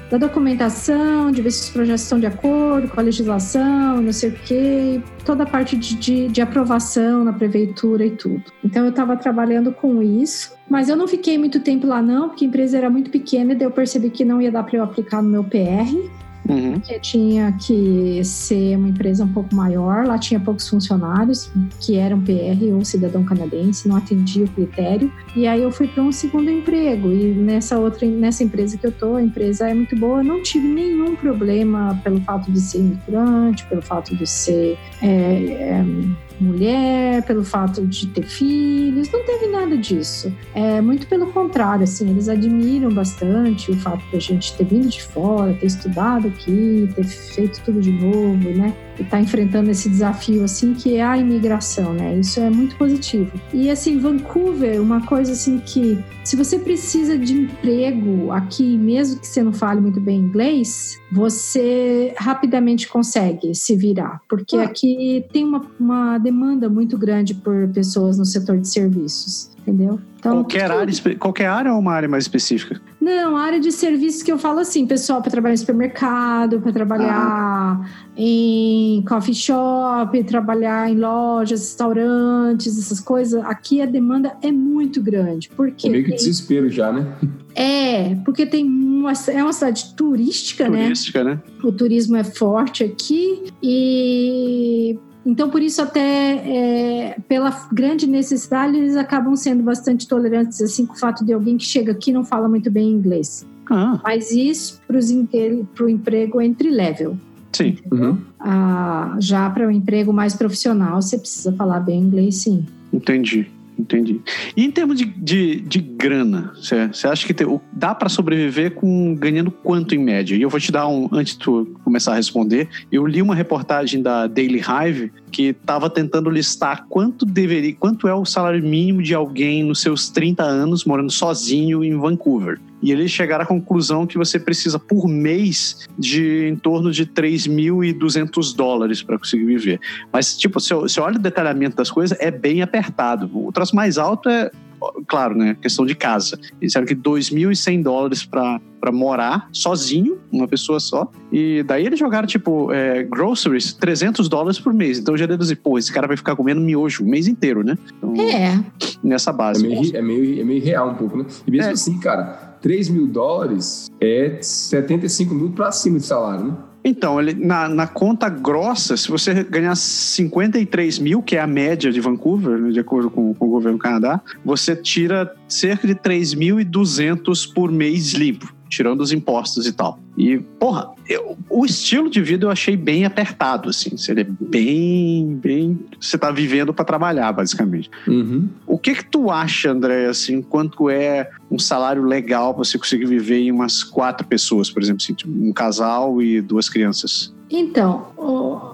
da documentação, de ver se os projetos estão de acordo com a legislação, não sei o quê, toda a parte de, de, de aprovação na prefeitura e tudo. Então eu estava trabalhando com isso, mas eu não fiquei muito tempo lá não, porque a empresa era muito pequena e daí eu percebi que não ia dar para eu aplicar no meu PR. Uhum. Que tinha que ser uma empresa um pouco maior, lá tinha poucos funcionários, que eram PR ou cidadão canadense, não atendia o critério. E aí eu fui para um segundo emprego. E nessa outra, nessa empresa que eu tô, a empresa é muito boa, não tive nenhum problema pelo fato de ser imigrante, pelo fato de ser é, é, mulher, pelo fato de ter filhos, não teve nada disso. É muito pelo contrário, assim, eles admiram bastante o fato de a gente ter vindo de fora, ter estudado aqui, ter feito tudo de novo, né? E tá enfrentando esse desafio assim que é a imigração, né? Isso é muito positivo. E assim, Vancouver, uma coisa assim que se você precisa de emprego aqui, mesmo que você não fale muito bem inglês, você rapidamente consegue se virar, porque ah. aqui tem uma, uma demanda muito grande por pessoas no setor de serviços entendeu? Então, qualquer, área, qualquer área ou uma área mais específica? Não, área de serviços que eu falo assim, pessoal para trabalhar em supermercado, para trabalhar ah. em coffee shop, trabalhar em lojas, restaurantes, essas coisas. Aqui a demanda é muito grande. Porque é meio que tem... desespero já, né? É, porque tem uma, é uma cidade turística, turística né? né? O turismo é forte aqui e então, por isso, até é, pela grande necessidade, eles acabam sendo bastante tolerantes assim com o fato de alguém que chega aqui não fala muito bem inglês. Ah. Mas isso para o emprego entre level. Sim. Uhum. Ah, já para o um emprego mais profissional, você precisa falar bem inglês, sim. Entendi. Entendi. E em termos de, de, de grana, você acha que te, dá para sobreviver com ganhando quanto em média? E eu vou te dar um, antes de tu começar a responder, eu li uma reportagem da Daily Hive que estava tentando listar quanto deveria, quanto é o salário mínimo de alguém nos seus 30 anos morando sozinho em Vancouver. E eles chegaram à conclusão que você precisa por mês de em torno de 3.200 dólares para conseguir viver. Mas, tipo, se você olha o detalhamento das coisas, é bem apertado. O troço mais alto é claro, né? Questão de casa. Eles disseram que 2.100 dólares para morar sozinho, uma pessoa só. E daí eles jogaram, tipo, é, groceries, 300 dólares por mês. Então eu já deduzi, pô, esse cara vai ficar comendo miojo o mês inteiro, né? Então, é. Nessa base. É meio, é meio, é meio real um pouco, né? E mesmo é. assim, cara, 3 mil dólares é 75 mil para cima de salário, né? Então, ele, na, na, conta grossa, se você ganhar 53 mil, que é a média de Vancouver, né, de acordo com, com, o governo do Canadá, você tira cerca de 3.200 por mês limpo tirando os impostos e tal. E, porra, eu, o estilo de vida eu achei bem apertado, assim. Seria bem, bem. Você tá vivendo para trabalhar, basicamente. Uhum. O que que tu acha, André, assim, quanto é um salário legal pra você conseguir viver em umas quatro pessoas, por exemplo, assim, tipo, um casal e duas crianças? Então,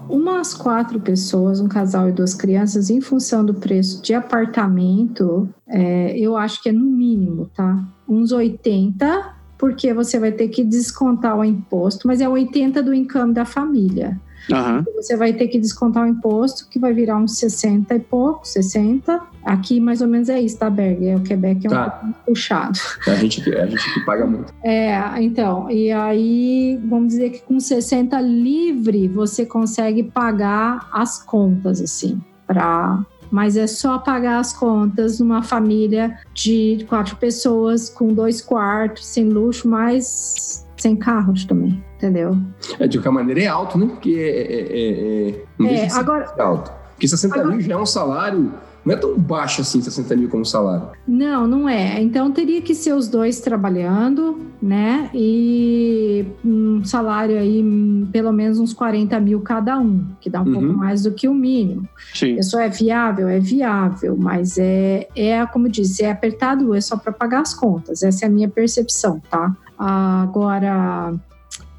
umas quatro pessoas, um casal e duas crianças, em função do preço de apartamento, é, eu acho que é no mínimo, tá? Uns 80 porque você vai ter que descontar o imposto, mas é 80 do income da família. Uhum. Você vai ter que descontar o imposto, que vai virar uns 60 e pouco, 60. Aqui mais ou menos é isso, tá, Berg? É, o Quebec é um tá. pouco puxado. É a gente, a gente que paga muito. É, então, e aí vamos dizer que com 60 livre você consegue pagar as contas, assim, para mas é só pagar as contas numa família de quatro pessoas, com dois quartos, sem luxo, mas sem carros também, entendeu? É, de qualquer maneira é alto, né? Porque é. é, é, é, é agora, alto. Porque 60 agora, mil já é um salário não é tão baixo assim 60 mil como salário. Não, não é. Então teria que ser os dois trabalhando, né? E um salário aí, pelo menos uns 40 mil cada um, que dá um uhum. pouco mais do que o mínimo. Sim. Isso é viável? É viável, mas é, é como disse, é apertado, é só para pagar as contas. Essa é a minha percepção, tá? Agora,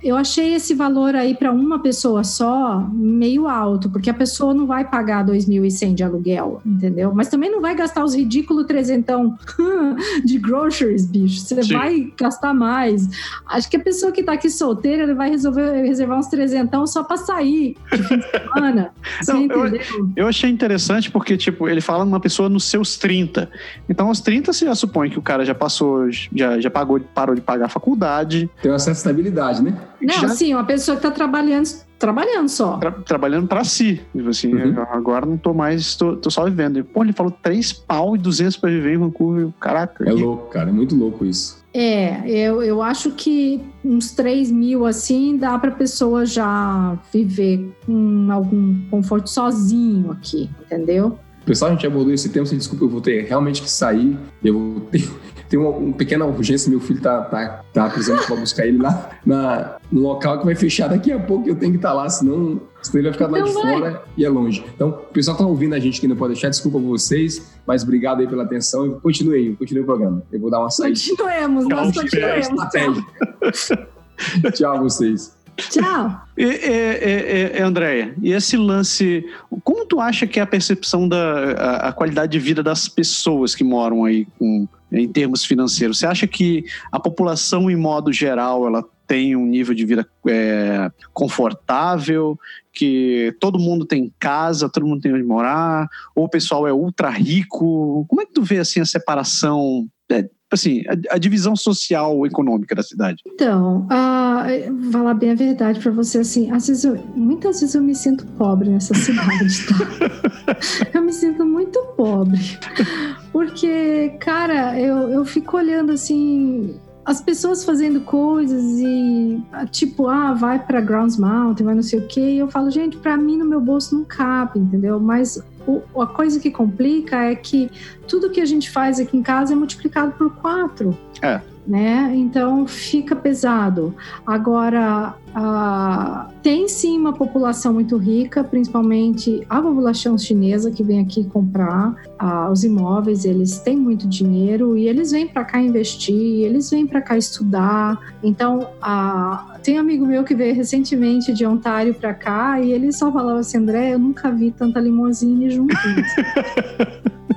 eu achei esse valor aí para uma pessoa só meio alto, porque a pessoa não vai pagar 2.100 de aluguel, entendeu? Mas também não vai gastar os ridículos trezentão de groceries, bicho. Você Sim. vai gastar mais. Acho que a pessoa que está aqui solteira, ele vai resolver reservar uns trezentão só para sair de fim de semana. Você não, entendeu? Eu, eu, achei interessante porque, tipo, ele fala numa pessoa nos seus 30. Então, aos 30, você já supõe que o cara já passou, já, já pagou, parou de pagar a faculdade. Tem uma certa estabilidade, né? Não, já... sim, uma pessoa que está trabalhando, trabalhando só. Tra trabalhando para si. Tipo assim, uhum. agora não tô mais, tô, tô só vivendo. E, pô, ele falou 3 pau e 200 para viver em Vancouver. Caraca. É louco, cara, é muito louco isso. É, eu, eu acho que uns 3 mil assim dá para pessoa já viver com algum conforto sozinho aqui, entendeu? Pessoal, a gente abordou esse tema, desculpa, eu vou ter realmente que sair. Eu vou ter, tem uma, uma, pequena urgência, meu filho tá, tá, tá precisando para buscar ele lá na, no local que vai fechar daqui a pouco, eu tenho que estar tá lá, senão, senão ele vai ficar então lá de vai. fora e é longe. Então, o pessoal que tá ouvindo a gente que não pode deixar, desculpa vocês, mas obrigado aí pela atenção e continue aí, continue o programa. Eu vou dar uma saída. Continuemos, nós continuemos. Tchau vocês. Tchau. E, e, e, Andréia, e esse lance, como tu acha que é a percepção da a, a, qualidade de vida das pessoas que moram aí com, em termos financeiros? Você acha que a população, em modo geral, ela tem um nível de vida é, confortável, que todo mundo tem casa, todo mundo tem onde morar, ou o pessoal é ultra rico? Como é que tu vê assim a separação é, assim, a, a, divisão social econômica da cidade? Então, uh, falar bem a verdade para você, assim, às vezes eu, muitas vezes eu me sinto pobre nessa cidade, tá? eu me sinto muito pobre. Porque, cara, eu, eu fico olhando assim as pessoas fazendo coisas e tipo, ah, vai para Grounds Mountain, vai não sei o que, e eu falo, gente, para mim no meu bolso não cabe, entendeu? Mas o, a coisa que complica é que tudo que a gente faz aqui em casa é multiplicado por quatro. É. né? Então fica pesado. Agora, ah, tem sim uma população muito rica, principalmente a população chinesa que vem aqui comprar os imóveis. Eles têm muito dinheiro e eles vêm para cá investir, eles vêm para cá estudar. Então, ah, tem um amigo meu que veio recentemente de Ontário para cá e ele só falava assim: André, eu nunca vi tanta limousine juntos.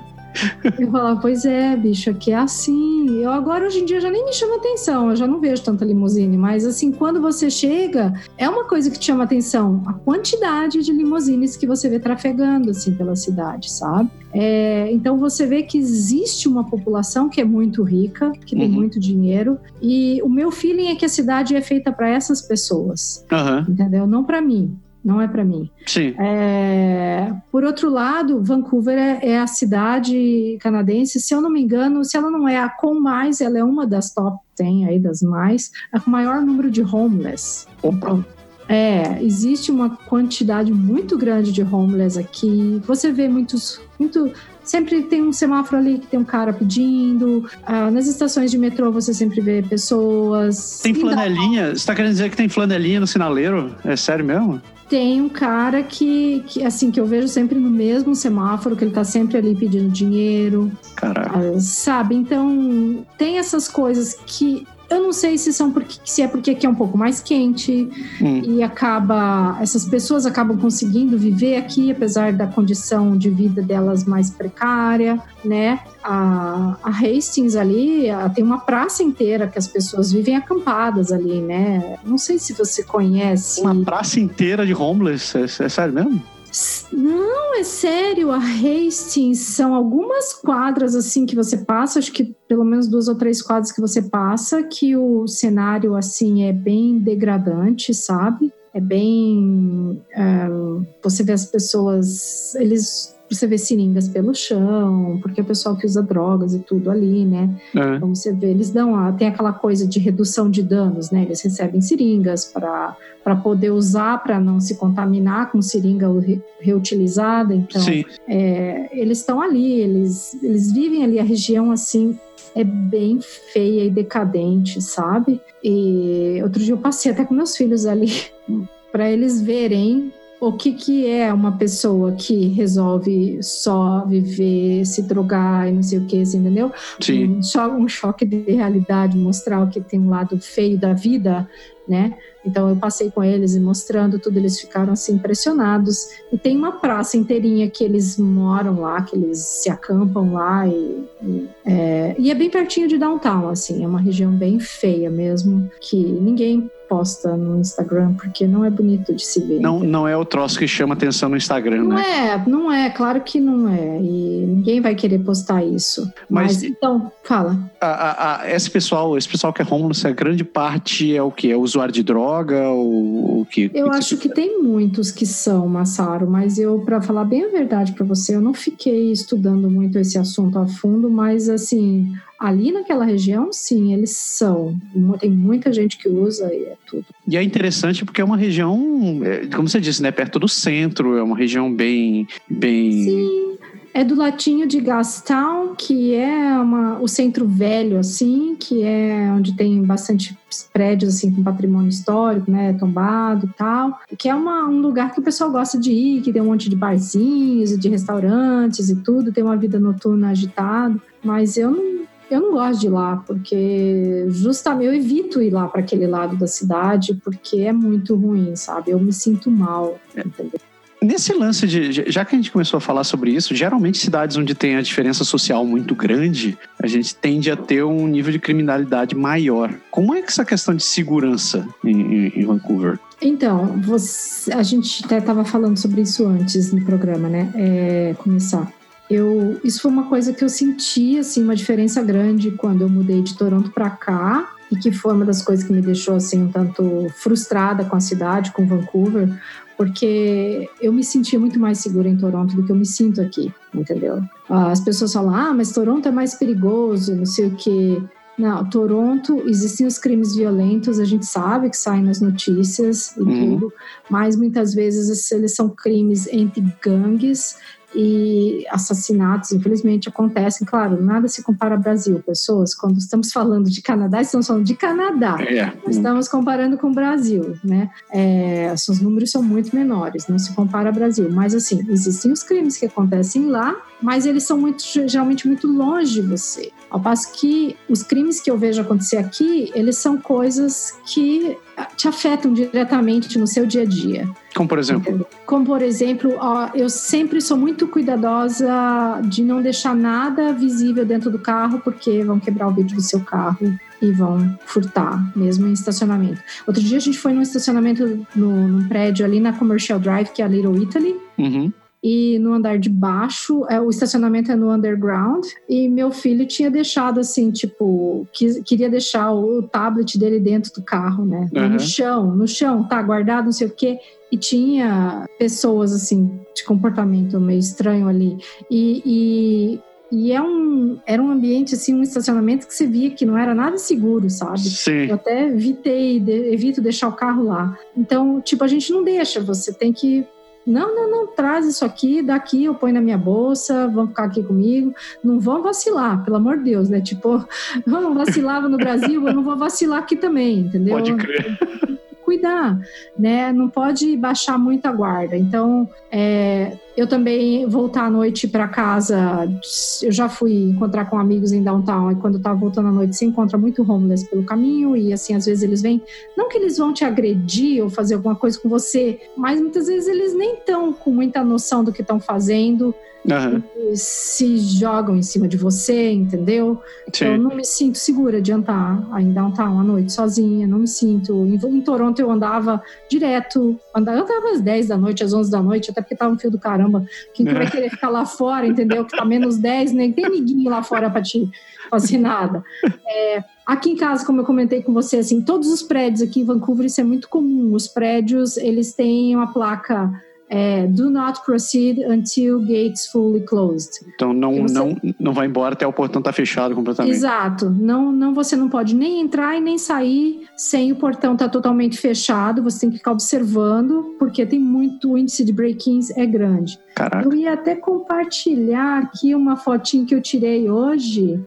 Eu falava, pois é, bicho, aqui é assim. Eu agora, hoje em dia, já nem me chama atenção, eu já não vejo tanta limusine, mas assim, quando você chega, é uma coisa que te chama atenção, a quantidade de limusines que você vê trafegando, assim, pela cidade, sabe? É, então você vê que existe uma população que é muito rica, que tem uhum. muito dinheiro, e o meu feeling é que a cidade é feita para essas pessoas, uhum. entendeu? Não para mim não é para mim. Sim. É, por outro lado, Vancouver é, é, a cidade canadense, se eu não me engano, se ela não é a com mais, ela é uma das top 10 aí das mais, é com maior número de homeless. Opa. É, existe uma quantidade muito grande de homeless aqui. Você vê muitos, muito, sempre tem um semáforo ali que tem um cara pedindo. Ah, nas estações de metrô você sempre vê pessoas. Tem flanelinha? Você está querendo dizer que tem flanelinha no sinaleiro? É sério mesmo? tem um cara que, que, assim, que eu vejo sempre no mesmo semáforo, que ele tá sempre ali pedindo dinheiro. Caraca. Ah, sabe? Então, tem essas coisas que eu não sei se são porque se é porque aqui é um pouco mais quente hum. e acaba essas pessoas acabam conseguindo viver aqui apesar da condição de vida delas mais precária, né? A, a Hastings ali a, tem uma praça inteira que as pessoas vivem acampadas ali, né? Não sei se você conhece. Uma praça inteira de homeless, é, é sério mesmo? Não, é sério, a Hastings são algumas quadras assim que você passa, acho que pelo menos duas ou três quadras que você passa, que o cenário assim é bem degradante, sabe? É bem. Uh, você vê as pessoas, eles você vê seringas pelo chão, porque é o pessoal que usa drogas e tudo ali, né? É. Então você vê, eles dão a, tem aquela coisa de redução de danos, né? Eles recebem seringas para poder usar, para não se contaminar com seringa re, reutilizada. Então, é, eles estão ali, eles, eles vivem ali a região assim. É bem feia e decadente, sabe? E outro dia eu passei até com meus filhos ali para eles verem o que, que é uma pessoa que resolve só viver, se drogar e não sei o que, assim, entendeu? Sim. Um, um choque de realidade, mostrar o que tem um lado feio da vida, né? Então eu passei com eles e mostrando tudo, eles ficaram assim impressionados. E tem uma praça inteirinha que eles moram lá, que eles se acampam lá e, e, é, e é bem pertinho de downtown, assim, é uma região bem feia mesmo, que ninguém posta no Instagram, porque não é bonito de se ver. Não, não é o troço que chama atenção no Instagram, não né? Não é, não é, claro que não é. E ninguém vai querer postar isso. Mas, Mas então, fala. A, a, a, esse pessoal, esse pessoal que é homeless, a grande parte é o que? É usuário de droga ou o que? Eu que acho que, que tem muitos que são, Massaro, mas eu, para falar bem a verdade para você, eu não fiquei estudando muito esse assunto a fundo, mas assim, Ali naquela região, sim, eles são. Tem muita gente que usa e é tudo. E é interessante porque é uma região, é, como você disse, né, perto do centro, é uma região bem. bem... Sim. É do latinho de Gastown, que é uma, o centro velho, assim, que é onde tem bastante prédios, assim, com patrimônio histórico, né, tombado e tal. Que é uma, um lugar que o pessoal gosta de ir, que tem um monte de barzinhos e de restaurantes e tudo, tem uma vida noturna agitada. Mas eu não, eu não gosto de ir lá, porque justamente eu evito ir lá para aquele lado da cidade, porque é muito ruim, sabe? Eu me sinto mal, entendeu? Nesse lance de. Já que a gente começou a falar sobre isso, geralmente cidades onde tem a diferença social muito grande, a gente tende a ter um nível de criminalidade maior. Como é que essa questão de segurança em, em Vancouver? Então, você, a gente até estava falando sobre isso antes no programa, né? É, começar eu isso foi uma coisa que eu senti assim uma diferença grande quando eu mudei de Toronto para cá e que foi uma das coisas que me deixou assim um tanto frustrada com a cidade, com Vancouver, porque eu me sentia muito mais segura em Toronto do que eu me sinto aqui, entendeu? As pessoas falam, ah, mas Toronto é mais perigoso, não sei o quê. Não, Toronto, existem os crimes violentos, a gente sabe que saem nas notícias e uhum. tudo, mas muitas vezes eles são crimes entre gangues e assassinatos, infelizmente, acontecem. Claro, nada se compara ao Brasil. Pessoas, quando estamos falando de Canadá, estamos falando de Canadá. É. Estamos comparando com o Brasil, né? É, os números são muito menores, não se compara ao Brasil. Mas, assim, existem os crimes que acontecem lá, mas eles são muito, geralmente muito longe de você. Ao passo que os crimes que eu vejo acontecer aqui, eles são coisas que te afetam diretamente no seu dia a dia. Como por exemplo? Como por exemplo, ó, eu sempre sou muito cuidadosa de não deixar nada visível dentro do carro, porque vão quebrar o vidro do seu carro e vão furtar, mesmo em estacionamento. Outro dia a gente foi num estacionamento no, num prédio ali na Commercial Drive, que é a Little Italy. Uhum e no andar de baixo, é, o estacionamento é no underground, e meu filho tinha deixado assim, tipo, que, queria deixar o tablet dele dentro do carro, né? Uhum. No chão, no chão, tá guardado, não sei o quê. E tinha pessoas assim, de comportamento meio estranho ali. E, e e é um, era um ambiente, assim, um estacionamento que você via que não era nada seguro, sabe? Sim. Eu até evitei, de, evito deixar o carro lá. Então, tipo, a gente não deixa, você tem que não, não, não, traz isso aqui, daqui eu ponho na minha bolsa, vão ficar aqui comigo. Não vão vacilar, pelo amor de Deus, né? Tipo, vão vacilar no Brasil, eu não vou vacilar aqui também, entendeu? Pode crer cuidar, né? Não pode baixar muito a guarda. Então, é, eu também voltar à noite para casa, eu já fui encontrar com amigos em downtown e quando eu tava voltando à noite, se encontra muito homeless pelo caminho e assim, às vezes eles vêm, não que eles vão te agredir ou fazer alguma coisa com você, mas muitas vezes eles nem estão com muita noção do que estão fazendo Uhum. se jogam em cima de você, entendeu? Sim. Eu não me sinto segura de andar em downtown à noite sozinha, não me sinto. Em, em Toronto eu andava direto, andava, eu andava às 10 da noite, às 11 da noite, até porque tava um fio do caramba. Quem que vai querer ficar lá fora, entendeu? Que tá menos 10, nem tem ninguém lá fora para te fazer nada. É, Aqui em casa, como eu comentei com você, assim, todos os prédios aqui em Vancouver, isso é muito comum. Os prédios, eles têm uma placa é, do not proceed until gates fully closed. Então não, você... não, não vai embora até o portão estar tá fechado completamente. Exato. Não, não, você não pode nem entrar e nem sair sem o portão estar tá totalmente fechado. Você tem que ficar observando, porque tem muito o índice de break-ins é grande. Caraca. Eu ia até compartilhar aqui uma fotinho que eu tirei hoje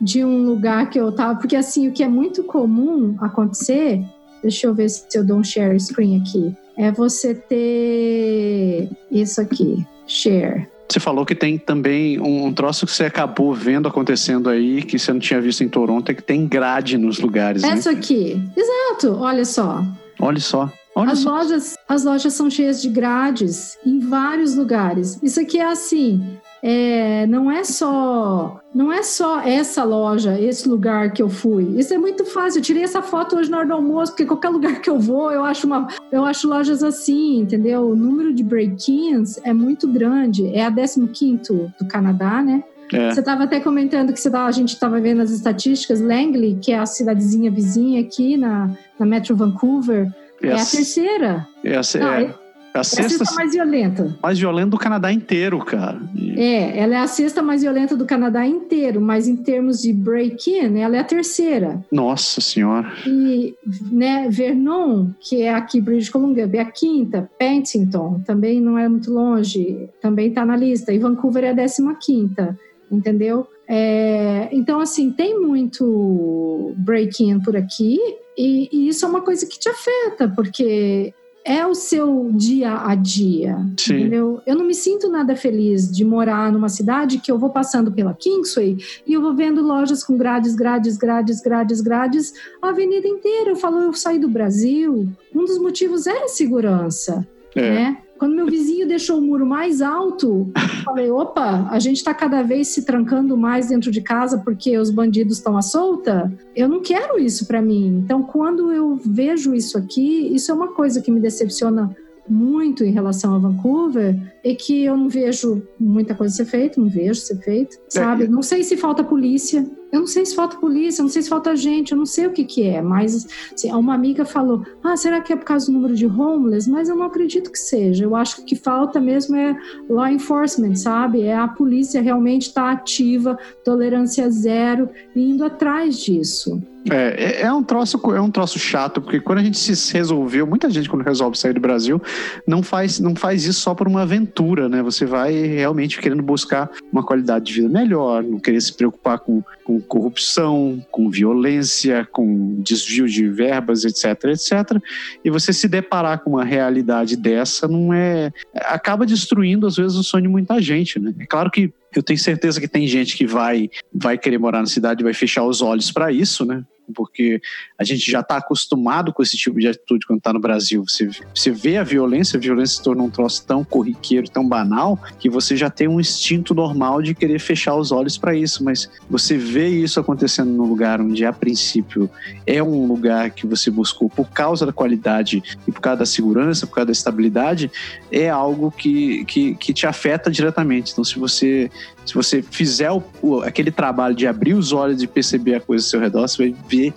de um lugar que eu tava, porque assim, o que é muito comum acontecer, deixa eu ver se eu dou um share screen aqui é você ter isso aqui, share. Você falou que tem também um troço que você acabou vendo acontecendo aí, que você não tinha visto em Toronto, é que tem grade nos lugares. Essa né? aqui, exato, olha só. Olha só. Olha as, só. Lojas, as lojas são cheias de grades em vários lugares. Isso aqui é assim: é, não é só não é só essa loja, esse lugar que eu fui. Isso é muito fácil. Eu tirei essa foto hoje na hora do almoço, porque qualquer lugar que eu vou, eu acho uma, eu acho lojas assim, entendeu? O número de break-ins é muito grande. É a 15 do Canadá, né? É. Você estava até comentando que você tava, a gente estava vendo as estatísticas. Langley, que é a cidadezinha vizinha aqui na, na Metro Vancouver, é a terceira. Essa, Não, é. É a sexta, é a sexta mais violenta. Mais violenta do Canadá inteiro, cara. E... É, ela é a sexta mais violenta do Canadá inteiro, mas em termos de break-in, ela é a terceira. Nossa Senhora. E, né, Vernon, que é aqui British Columbia, é a quinta. Pentington, também não é muito longe, também está na lista. E Vancouver é a décima quinta, entendeu? É, então, assim, tem muito break-in por aqui, e, e, isso é uma coisa que te afeta, porque é o seu dia a dia, Sim. entendeu? Eu não me sinto nada feliz de morar numa cidade que eu vou passando pela Kingsway e eu vou vendo lojas com grades, grades, grades, grades, grades, a avenida inteira. Eu falo, eu saí do Brasil. Um dos motivos é a segurança, é. né? Quando meu vizinho deixou o muro mais alto, eu falei: opa, a gente está cada vez se trancando mais dentro de casa porque os bandidos estão à solta. Eu não quero isso para mim. Então, quando eu vejo isso aqui, isso é uma coisa que me decepciona muito em relação a Vancouver é que eu não vejo muita coisa ser feita, não vejo ser feita, sabe? É. Não sei se falta polícia, eu não sei se falta polícia, eu não sei se falta gente, eu não sei o que que é, mas assim, uma amiga falou, ah, será que é por causa do número de homeless? Mas eu não acredito que seja, eu acho que o que falta mesmo é law enforcement, sabe? É a polícia realmente estar tá ativa, tolerância zero, indo atrás disso. É, é, é um troço, é um troço chato, porque quando a gente se resolveu, muita gente quando resolve sair do Brasil, não faz, não faz isso só por uma aventura, né? Você vai realmente querendo buscar uma qualidade de vida melhor, não querer se preocupar com, com corrupção, com violência, com desvio de verbas, etc, etc. E você se deparar com uma realidade dessa não é. acaba destruindo, às vezes, o sonho de muita gente, né? É claro que eu tenho certeza que tem gente que vai, vai querer morar na cidade vai fechar os olhos para isso, né? Porque a gente já está acostumado com esse tipo de atitude quando está no Brasil. Você, você vê a violência, a violência se torna um troço tão corriqueiro, tão banal, que você já tem um instinto normal de querer fechar os olhos para isso. Mas você vê isso acontecendo num lugar onde, a princípio, é um lugar que você buscou por causa da qualidade e por causa da segurança, por causa da estabilidade, é algo que, que, que te afeta diretamente. Então, se você se você fizer o, aquele trabalho de abrir os olhos e perceber a coisa ao seu redor, você vai ver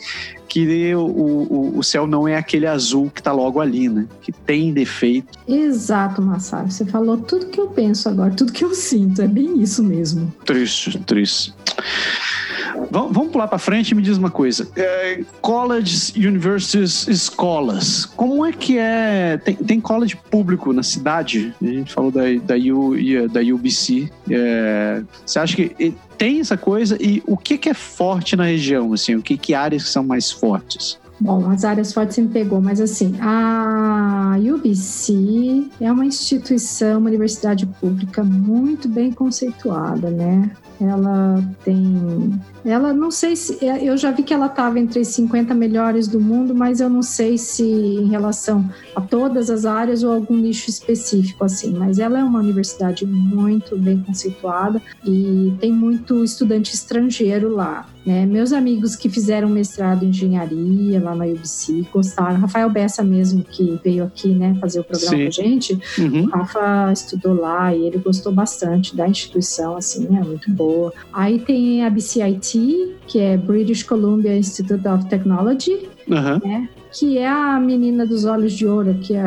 que o, o, o céu não é aquele azul que está logo ali, né? Que tem defeito. Exato, Massaro. Você falou tudo que eu penso agora, tudo que eu sinto. É bem isso mesmo. Triste, triste. Vamos pular para frente e me diz uma coisa. É, colleges, universities, escolas. Como é que é? Tem, tem college público na cidade? A gente falou da, da, U, da UBC. É, você acha que tem essa coisa? E o que, que é forte na região? Assim, o que, que áreas são mais fortes? Bom, as áreas fortes me pegou, mas assim, a UBC é uma instituição, uma universidade pública muito bem conceituada, né? Ela tem. Ela não sei se. É, eu já vi que ela estava entre as 50 melhores do mundo, mas eu não sei se em relação a todas as áreas ou algum nicho específico, assim. Mas ela é uma universidade muito bem conceituada e tem muito estudante estrangeiro lá. Né? Meus amigos que fizeram mestrado em engenharia lá na UBC gostaram. Rafael Bessa mesmo, que veio aqui né, fazer o programa Sim. com a gente, uhum. Rafa estudou lá e ele gostou bastante da instituição, assim, é muito boa. Aí tem a BCIT, que é British Columbia Institute of Technology, uhum. né? que é a menina dos olhos de ouro, que é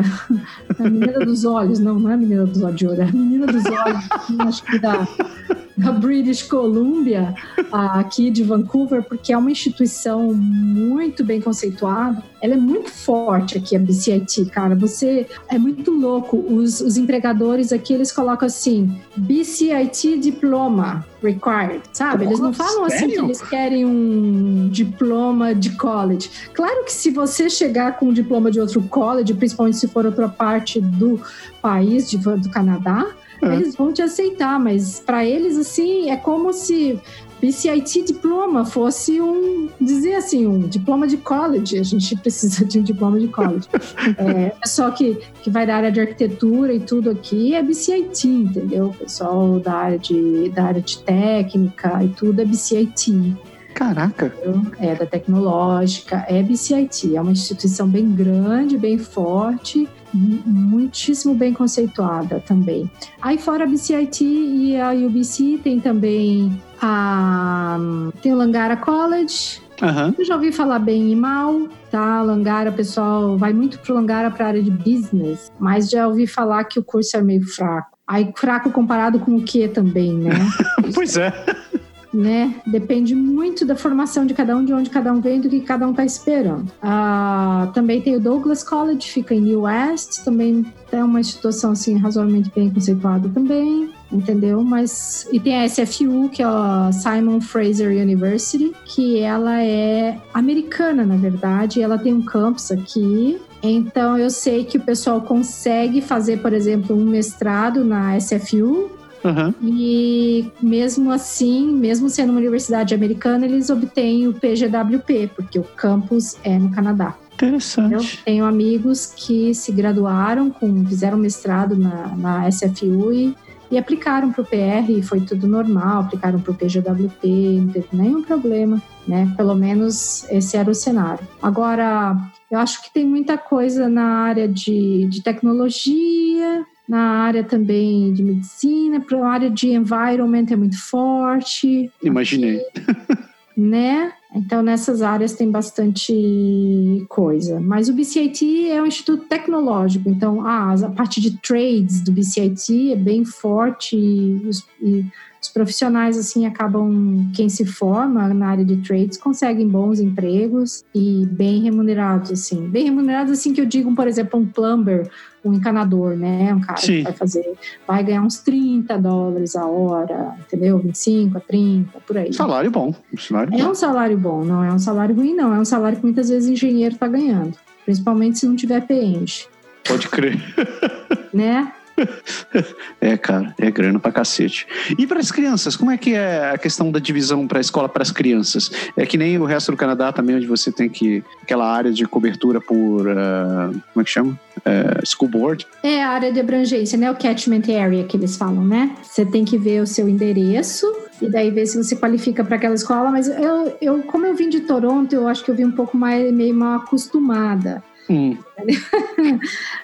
a menina dos olhos, não, não é a menina dos olhos de ouro, é a menina dos olhos, acho que da, da British Columbia, aqui de Vancouver, porque é uma instituição muito bem conceituada. Ela é muito forte aqui, a BCIT, cara. Você é muito louco. Os, os empregadores aqui, eles colocam assim, BCIT diploma required, sabe? Eles não falam assim que eles querem um diploma de college. Claro que se você chegar com um diploma de outro college, principalmente se for outra parte do país, de, do Canadá, é. eles vão te aceitar, mas para eles, assim, é como se BCIT diploma fosse um, dizer assim, um diploma de college. A gente precisa de um diploma de college. é, só que, que vai da área de arquitetura e tudo aqui é BCIT, entendeu? O pessoal da área de, da área de técnica e tudo é BCIT. Caraca! É, da tecnológica, é BCIT. É uma instituição bem grande, bem forte muitíssimo bem conceituada também. Aí fora a BCIT e a UBC tem também a tem o Langara College. Uhum. Eu já ouvi falar bem e mal, tá? Langara, pessoal vai muito pro Langara para área de business, mas já ouvi falar que o curso é meio fraco. Aí fraco comparado com o que também, né? pois é né? Depende muito da formação de cada um, de onde cada um vem, do que cada um está esperando. Ah, também tem o Douglas College, fica em New West, também é uma instituição assim razoavelmente bem conceituada também, entendeu? Mas e tem a SFU, que é a Simon Fraser University, que ela é americana, na verdade, ela tem um campus aqui então eu sei que o pessoal consegue fazer, por exemplo, um mestrado na SFU Uhum. E mesmo assim, mesmo sendo uma universidade americana, eles obtêm o PGWP, porque o campus é no Canadá. Interessante. Eu tenho amigos que se graduaram, com, fizeram mestrado na, na SFU e, e aplicaram para o PR e foi tudo normal, aplicaram para o PGWP, não teve nenhum problema, né? Pelo menos esse era o cenário. Agora, eu acho que tem muita coisa na área de, de tecnologia, na área também de medicina, para a área de environment é muito forte. Imaginei. Né? Então, nessas áreas tem bastante coisa. Mas o BCIT é um instituto tecnológico, então ah, a parte de trades do BCIT é bem forte e, e os profissionais assim acabam quem se forma na área de trades conseguem bons empregos e bem remunerados assim. Bem remunerados assim que eu digo por exemplo um plumber um encanador né? Um cara Sim. que vai fazer vai ganhar uns 30 dólares a hora entendeu? 25 a 30 por aí. Salário bom salário é bom. um salário bom não é um salário ruim não. É um salário que muitas vezes o engenheiro está ganhando principalmente se não tiver PENG pode crer. Né É, cara, é grana pra cacete. E para as crianças, como é que é a questão da divisão para a escola para as crianças? É que nem o resto do Canadá também, onde você tem que aquela área de cobertura por uh, como é que chama? Uh, school board? É a área de abrangência, né? O catchment area que eles falam, né? Você tem que ver o seu endereço e daí ver se você qualifica para aquela escola. Mas eu, eu, como eu vim de Toronto, eu acho que eu vim um pouco mais meio mal acostumada. Hum.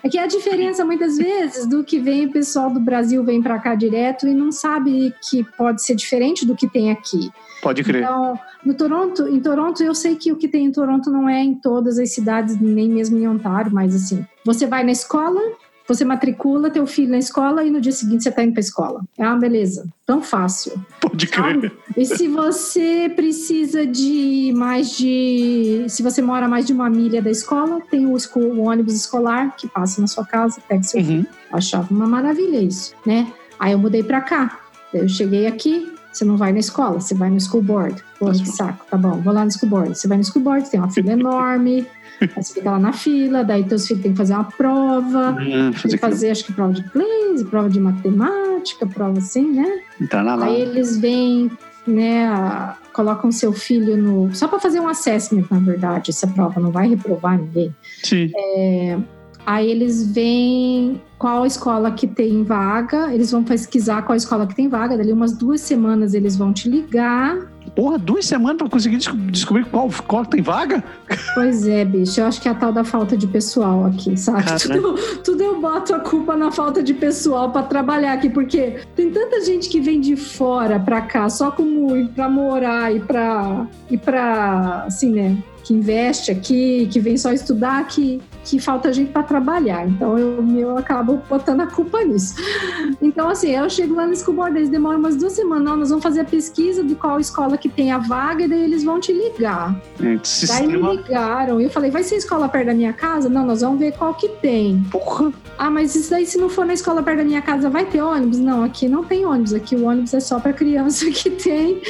Aqui é a diferença muitas vezes do que vem o pessoal do Brasil vem para cá direto e não sabe que pode ser diferente do que tem aqui. Pode crer. Então, no Toronto, em Toronto eu sei que o que tem em Toronto não é em todas as cidades, nem mesmo em Ontário, mas assim, você vai na escola, você matricula teu filho na escola e no dia seguinte você está indo para a escola. É uma beleza. Tão fácil. Pode crer. E se você precisa de mais de. Se você mora mais de uma milha da escola, tem o, o ônibus escolar que passa na sua casa, pega seu uhum. filho. Eu achava uma maravilha isso, né? Aí eu mudei para cá. Eu cheguei aqui, você não vai na escola, você vai no school board. Pô, que saco, tá bom, vou lá no school board. Você vai no school board, tem uma fila enorme, Aí você fica lá na fila, daí teus filhos têm que fazer uma prova, uhum, fazer, fazer acho que prova de inglês, prova de matemática, prova assim, né? Tá lá, lá. Aí eles vêm, né, colocam seu filho no. Só para fazer um assessment, na verdade, essa prova não vai reprovar ninguém. Sim. É, Aí eles veem qual escola que tem vaga, eles vão pesquisar qual escola que tem vaga, dali umas duas semanas eles vão te ligar. Porra, duas semanas para conseguir descobrir qual escola tem vaga? Pois é, bicho, eu acho que é a tal da falta de pessoal aqui, sabe? Tudo, tudo, eu boto a culpa na falta de pessoal para trabalhar aqui, porque tem tanta gente que vem de fora para cá só como ir para morar e para e para assim, né? Que investe aqui, que vem só estudar, que, que falta gente para trabalhar. Então eu, eu acabo botando a culpa nisso. Então, assim, eu chego lá no School Board, eles demoram umas duas semanas, não, nós vamos fazer a pesquisa de qual escola que tem a vaga, e daí eles vão te ligar. É, daí me ligaram, e eu falei, vai ser escola perto da minha casa? Não, nós vamos ver qual que tem. Porra! Ah, mas isso daí, se não for na escola perto da minha casa, vai ter ônibus? Não, aqui não tem ônibus, aqui o ônibus é só para criança que tem.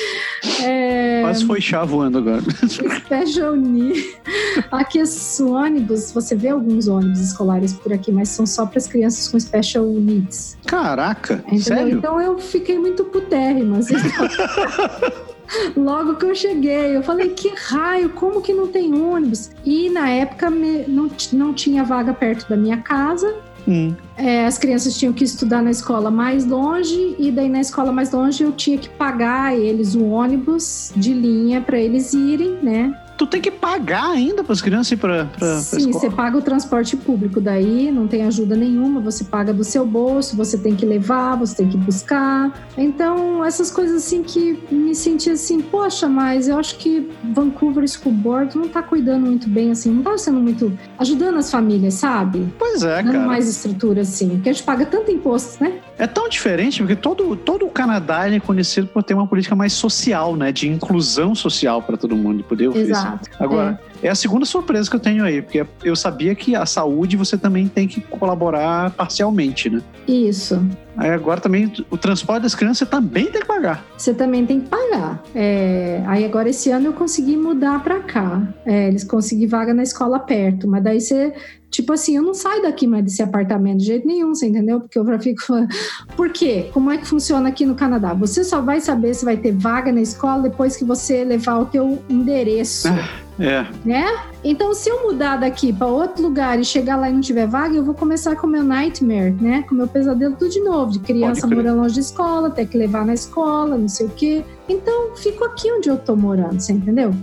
É... Quase foi chá voando agora. Special unir. Aqui os ônibus, você vê alguns ônibus escolares por aqui, mas são só para as crianças com special needs. Caraca, Entendeu? sério? Então eu fiquei muito putérrima. Assim. Logo que eu cheguei, eu falei, que raio, como que não tem ônibus? E na época não, não tinha vaga perto da minha casa. Hum. É, as crianças tinham que estudar na escola mais longe, e daí na escola mais longe eu tinha que pagar eles um ônibus de linha para eles irem, né? Tu tem que pagar ainda para as crianças ir para a Sim, você paga o transporte público daí, não tem ajuda nenhuma, você paga do seu bolso, você tem que levar, você tem que buscar. Então, essas coisas assim que me senti assim, poxa, mas eu acho que Vancouver School Board não está cuidando muito bem, assim, não está sendo muito ajudando as famílias, sabe? Pois é, Dando cara. mais estrutura, assim, porque a gente paga tanto imposto, né? É tão diferente, porque todo, todo o Canadá é conhecido por ter uma política mais social, né? De inclusão social para todo mundo, de poder oferecer. Exato. Agora, é. é. a segunda surpresa que eu tenho aí, porque eu sabia que a saúde você também tem que colaborar parcialmente, né? Isso. Aí agora também o transporte das crianças você também tem que pagar. Você também tem que pagar. É, aí agora esse ano eu consegui mudar para cá. É, eles conseguiram vaga na escola perto, mas daí você Tipo assim, eu não saio daqui mais desse apartamento de jeito nenhum, você entendeu? Porque eu já fico falando. Por quê? Como é que funciona aqui no Canadá? Você só vai saber se vai ter vaga na escola depois que você levar o teu endereço. Ah, é. Né? Então, se eu mudar daqui para outro lugar e chegar lá e não tiver vaga, eu vou começar com o meu nightmare, né? Com o meu pesadelo tudo de novo, de criança morando longe de escola, ter que levar na escola, não sei o quê. Então, fico aqui onde eu tô morando, você entendeu?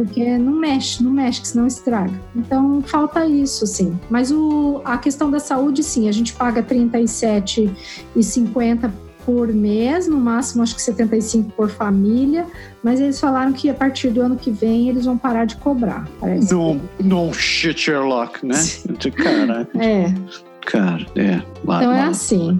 Porque não mexe, não mexe, que senão estraga. Então falta isso, sim. Mas o, a questão da saúde, sim, a gente paga 37,50 por mês, no máximo acho que 75 por família, mas eles falaram que a partir do ano que vem eles vão parar de cobrar. Não, não shit Sherlock, né? Cara, é. Cara, é. Lá, então lá. é assim.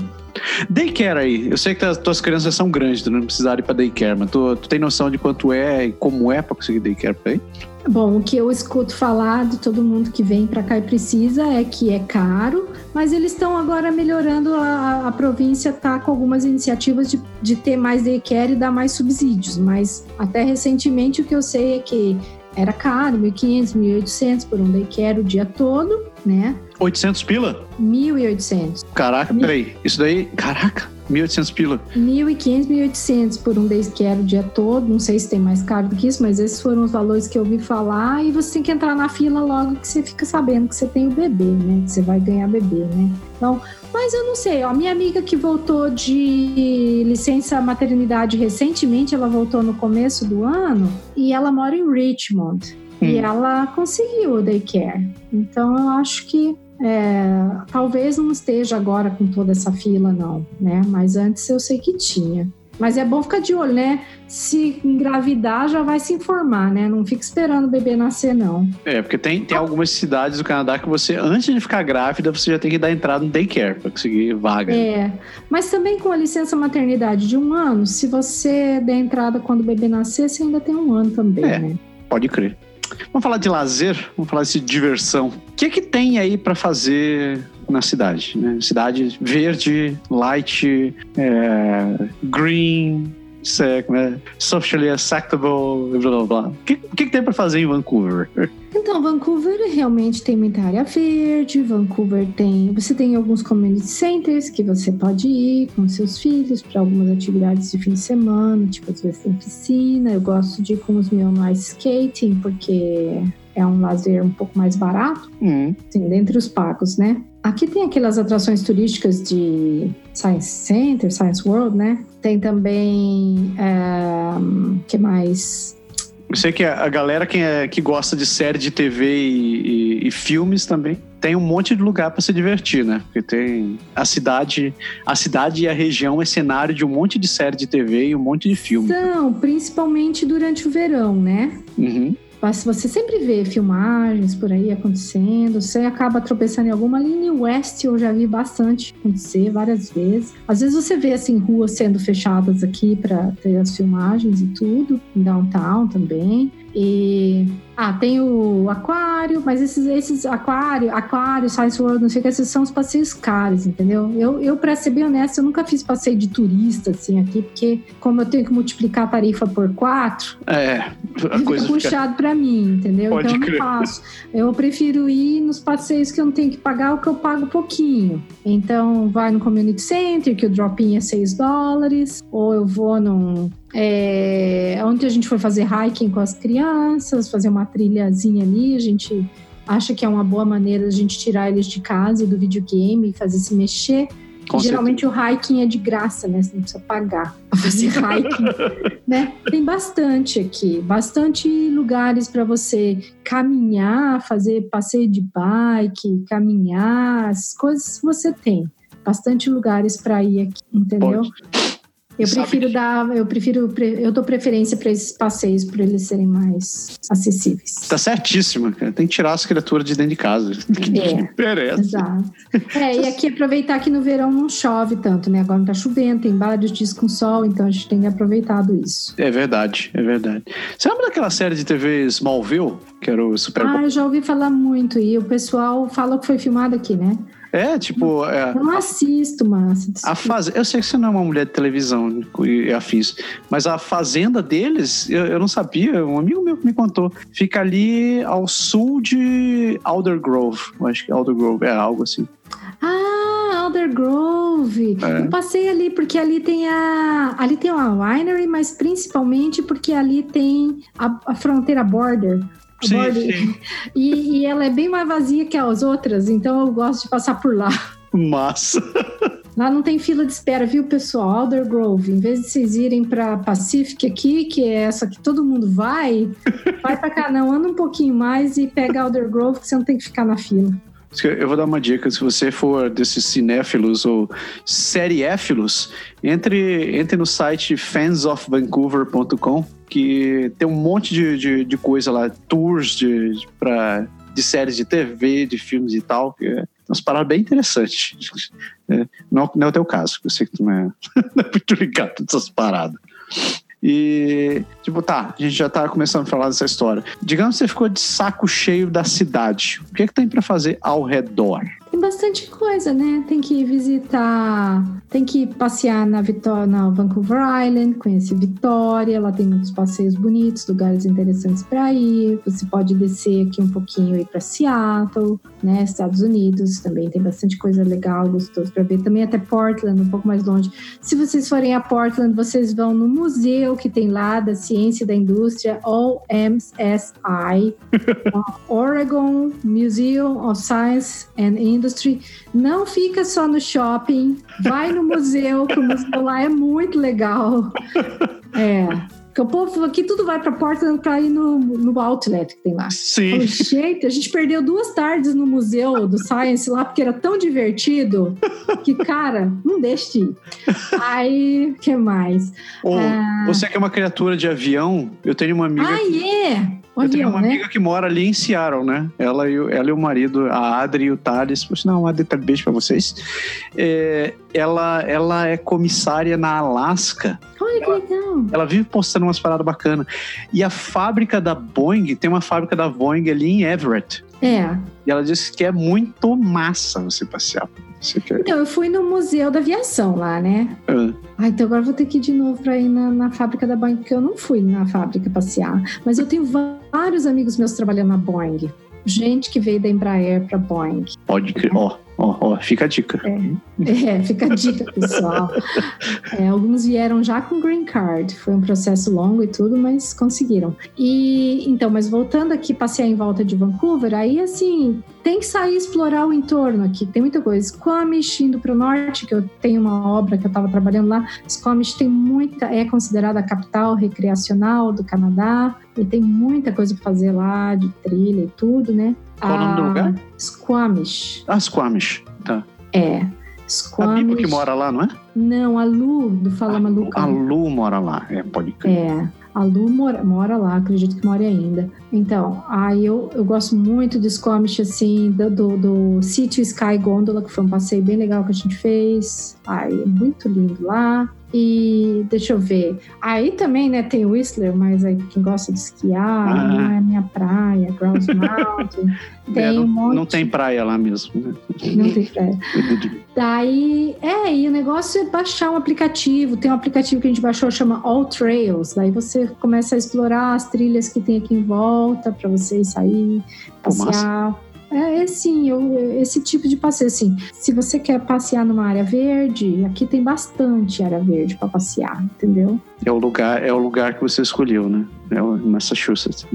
Daycare aí, eu sei que as tuas crianças são grandes, tu não precisa ir pra daycare, mas tu, tu tem noção de quanto é e como é pra conseguir daycare pra aí? Bom, o que eu escuto falar de todo mundo que vem para cá e precisa é que é caro, mas eles estão agora melhorando. A, a província está com algumas iniciativas de, de ter mais daycare e dar mais subsídios, mas até recentemente o que eu sei é que era caro, 1.500, 1.800 por um daycare o dia todo, né? 800 pila? 1.800. Caraca, Mil... peraí. Isso daí, caraca, 1.800 pila. 1.500, 1.800 por um daycare o dia todo. Não sei se tem mais caro do que isso, mas esses foram os valores que eu ouvi falar. E você tem que entrar na fila logo que você fica sabendo que você tem o bebê, né? Que você vai ganhar bebê, né? Então, mas eu não sei, ó, minha amiga que voltou de licença maternidade recentemente, ela voltou no começo do ano e ela mora em Richmond. Hum. E ela conseguiu o daycare. Então eu acho que é, talvez não esteja agora com toda essa fila, não, né? Mas antes eu sei que tinha. Mas é bom ficar de olho, né? Se engravidar, já vai se informar, né? Não fica esperando o bebê nascer, não. É, porque tem, tem algumas cidades do Canadá que você, antes de ficar grávida, você já tem que dar entrada no daycare para conseguir vaga. É, mas também com a licença maternidade de um ano, se você der entrada quando o bebê nascer, você ainda tem um ano também, é, né? Pode crer. Vamos falar de lazer, vamos falar de diversão. O que é que tem aí para fazer na cidade? Né? Cidade verde, light, é, green, é, socially acceptable, blá blá blá. O que, que, que tem para fazer em Vancouver? Então, Vancouver realmente tem muita área verde. Vancouver tem. Você tem alguns community centers que você pode ir com seus filhos para algumas atividades de fim de semana, tipo, às vezes tem piscina. Eu gosto de ir com os meus ice skating, porque é um lazer um pouco mais barato, uhum. assim, dentre os pagos, né? Aqui tem aquelas atrações turísticas de Science Center, Science World, né? Tem também, é, que mais? Eu sei que a galera que, é, que gosta de série de TV e, e, e filmes também tem um monte de lugar para se divertir, né? Porque tem a cidade, a cidade e a região é cenário de um monte de série de TV e um monte de filme. São, principalmente durante o verão, né? Uhum. Você sempre vê filmagens por aí acontecendo, você acaba tropeçando em alguma linha West, eu já vi bastante acontecer várias vezes. Às vezes você vê assim ruas sendo fechadas aqui para ter as filmagens e tudo, em downtown também. E ah, tem o aquário, mas esses, esses aquário, aquário, Science World, não sei o que, esses são os passeios caros, entendeu? Eu, eu para ser bem honesta, eu nunca fiz passeio de turista assim aqui, porque como eu tenho que multiplicar a tarifa por quatro, é, fica puxado para mim, entendeu? Pode então eu não faço. Eu prefiro ir nos passeios que eu não tenho que pagar, o que eu pago pouquinho. Então vai no community center, que o drop-in é 6 dólares, ou eu vou num é, onde a gente foi fazer hiking com as crianças, fazer uma trilhazinha ali, a gente acha que é uma boa maneira a gente tirar eles de casa do videogame e fazer se mexer. Geralmente o hiking é de graça, né? Você não precisa pagar para fazer hiking, né? Tem bastante aqui, bastante lugares para você caminhar, fazer passeio de bike, caminhar, as coisas você tem. Bastante lugares para ir aqui, entendeu? Pode. Eu prefiro que... dar, eu prefiro, eu dou preferência para esses passeios para eles serem mais acessíveis. Tá certíssima, cara. Tem que tirar as criaturas de dentro de casa. É, Exato. É, e aqui aproveitar que no verão não chove tanto, né? Agora não tá chovendo, tem vários dias com sol, então a gente tem aproveitado isso. É verdade, é verdade. Você lembra daquela série de TV Smallville, que era o Super Ah, eu já ouvi falar muito e o pessoal falou que foi filmado aqui, né? É, tipo. É, eu não assisto, Márcio. A faz... Eu sei que você não é uma mulher de televisão e afins, mas a fazenda deles, eu, eu não sabia, um amigo meu me contou. Fica ali ao sul de Aldergrove. Eu acho que Aldergrove é algo assim. Ah, Aldergrove. É. Eu passei ali porque ali tem a ali tem uma winery, mas principalmente porque ali tem a, a fronteira border Sim, sim. E, e, ela é bem mais vazia que as outras, então eu gosto de passar por lá. Massa! Lá não tem fila de espera, viu, pessoal? Alder Grove, em vez de vocês irem para Pacific aqui, que é essa que todo mundo vai, vai para cá não, anda um pouquinho mais e pega Alder Grove, que você não tem que ficar na fila. Eu vou dar uma dica, se você for desses cinéfilos ou seriéfilos, entre, entre no site fansofvancouver.com que tem um monte de, de, de coisa lá, tours de, pra, de séries de TV, de filmes e tal. umas paradas bem interessantes. É, não, não é o teu caso, eu sei que tu não é, não é muito ligado nessas paradas. E, tipo, tá, a gente já tá começando a falar dessa história. Digamos que você ficou de saco cheio da cidade. O que é que tem para fazer ao redor? Tem bastante coisa, né? Tem que visitar, tem que passear na Vitória, na Vancouver Island, conhecer Vitória, lá tem muitos passeios bonitos, lugares interessantes para ir. Você pode descer aqui um pouquinho e ir para Seattle, né? Estados Unidos também tem bastante coisa legal, gostoso para ver. Também até Portland, um pouco mais longe. Se vocês forem a Portland, vocês vão no museu que tem lá da ciência e da indústria, OMSI, Oregon Museum of Science and Industry. Não fica só no shopping, vai no museu, que o museu lá é muito legal. É. Porque o povo aqui tudo vai para porta para ir no, no outlet que tem lá. Sim. Falei, gente, a gente perdeu duas tardes no museu do Science lá, porque era tão divertido que, cara, não deixe de ir. Aí, que mais? Ou, ah, você que é uma criatura de avião, eu tenho uma amiga. Ah, que... é! Eu tenho uma né? amiga que mora ali em Seattle, né? Ela e, o, ela e o marido, a Adri e o Thales. Não, Adri, tá beijo pra vocês. É, ela, ela é comissária na Alasca. Olha que legal. Ela vive postando umas paradas bacanas. E a fábrica da Boeing, tem uma fábrica da Boeing ali em Everett. É. E ela disse que é muito massa você passear. Então, eu fui no Museu da Aviação lá, né? É. Ah, então agora vou ter que ir de novo para ir na, na, fábrica da Boeing, porque eu não fui na fábrica passear. Mas eu tenho vários amigos meus trabalhando na Boeing. Gente que veio da Embraer para Boeing. Pode crer. Ó, ó, ó, fica a dica. É, é fica a dica, pessoal. É, alguns vieram já com green card. Foi um processo longo e tudo, mas conseguiram. E então, mas voltando aqui, passear em volta de Vancouver, aí assim, tem que sair explorar o entorno aqui. Tem muita coisa. Squamish, indo para o norte, que eu tenho uma obra que eu estava trabalhando lá. Squamish tem muita, é considerada a capital recreacional do Canadá. E tem muita coisa para fazer lá, de trilha e tudo, né? Qual o nome do lugar? Squamish. Ah, Squamish, tá. É. Squamish. A Bibo que mora lá, não é? Não, a Lu, do Fala a, Maluca. A Lu mora lá, é, pode crer. É. A Lu mora, mora lá, acredito que mora ainda. Então, aí eu, eu gosto muito de Squamish, assim, do, do, do Sítio Sky Gondola, que foi um passeio bem legal que a gente fez. Ai, é muito lindo lá. E deixa eu ver. Aí também, né, tem Whistler, mas aí quem gosta de esquiar, ah. não é minha praia, Grouse Mountain. tem é, não, um monte... não tem praia lá mesmo. Né? Não tem praia. Daí, é, e o negócio é baixar um aplicativo. Tem um aplicativo que a gente baixou, chama All Trails. Daí você começa a explorar as trilhas que tem aqui em volta para você sair, passear. É, é sim, eu, esse tipo de passeio. Assim, se você quer passear numa área verde, aqui tem bastante área verde para passear, entendeu? É o lugar, é o lugar que você escolheu, né? É o Massachusetts.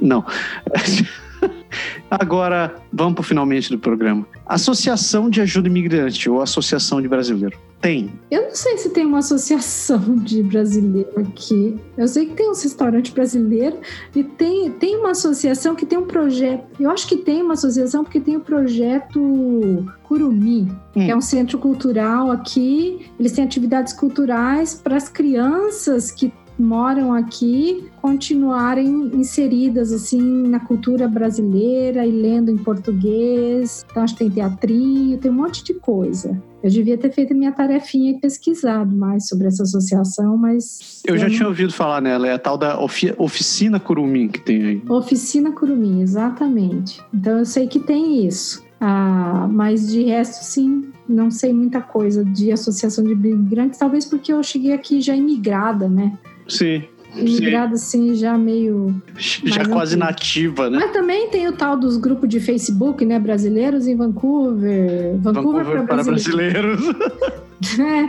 Não. Agora, vamos para finalmente do programa. Associação de Ajuda Imigrante ou Associação de Brasileiro. Tem. Eu não sei se tem uma associação de brasileiro aqui. Eu sei que tem um restaurante brasileiro e tem, tem uma associação que tem um projeto. Eu acho que tem uma associação porque tem o projeto Curumi, hum. que é um centro cultural aqui. Eles têm atividades culturais para as crianças que moram aqui continuarem inseridas assim na cultura brasileira e lendo em português. Então acho que tem teatrinho, tem um monte de coisa. Eu devia ter feito minha tarefinha e pesquisado mais sobre essa associação, mas. Eu, eu já não... tinha ouvido falar nela, é a tal da ofi Oficina Curumim que tem aí. Oficina Curumim, exatamente. Então eu sei que tem isso. Ah, mas de resto, sim, não sei muita coisa de associação de imigrantes, talvez porque eu cheguei aqui já imigrada, né? Sim. Imigrada assim, já meio. Já quase antigo. nativa, né? Mas também tem o tal dos grupos de Facebook, né? Brasileiros em Vancouver. Vancouver, Vancouver para, brasileiros. brasileiros.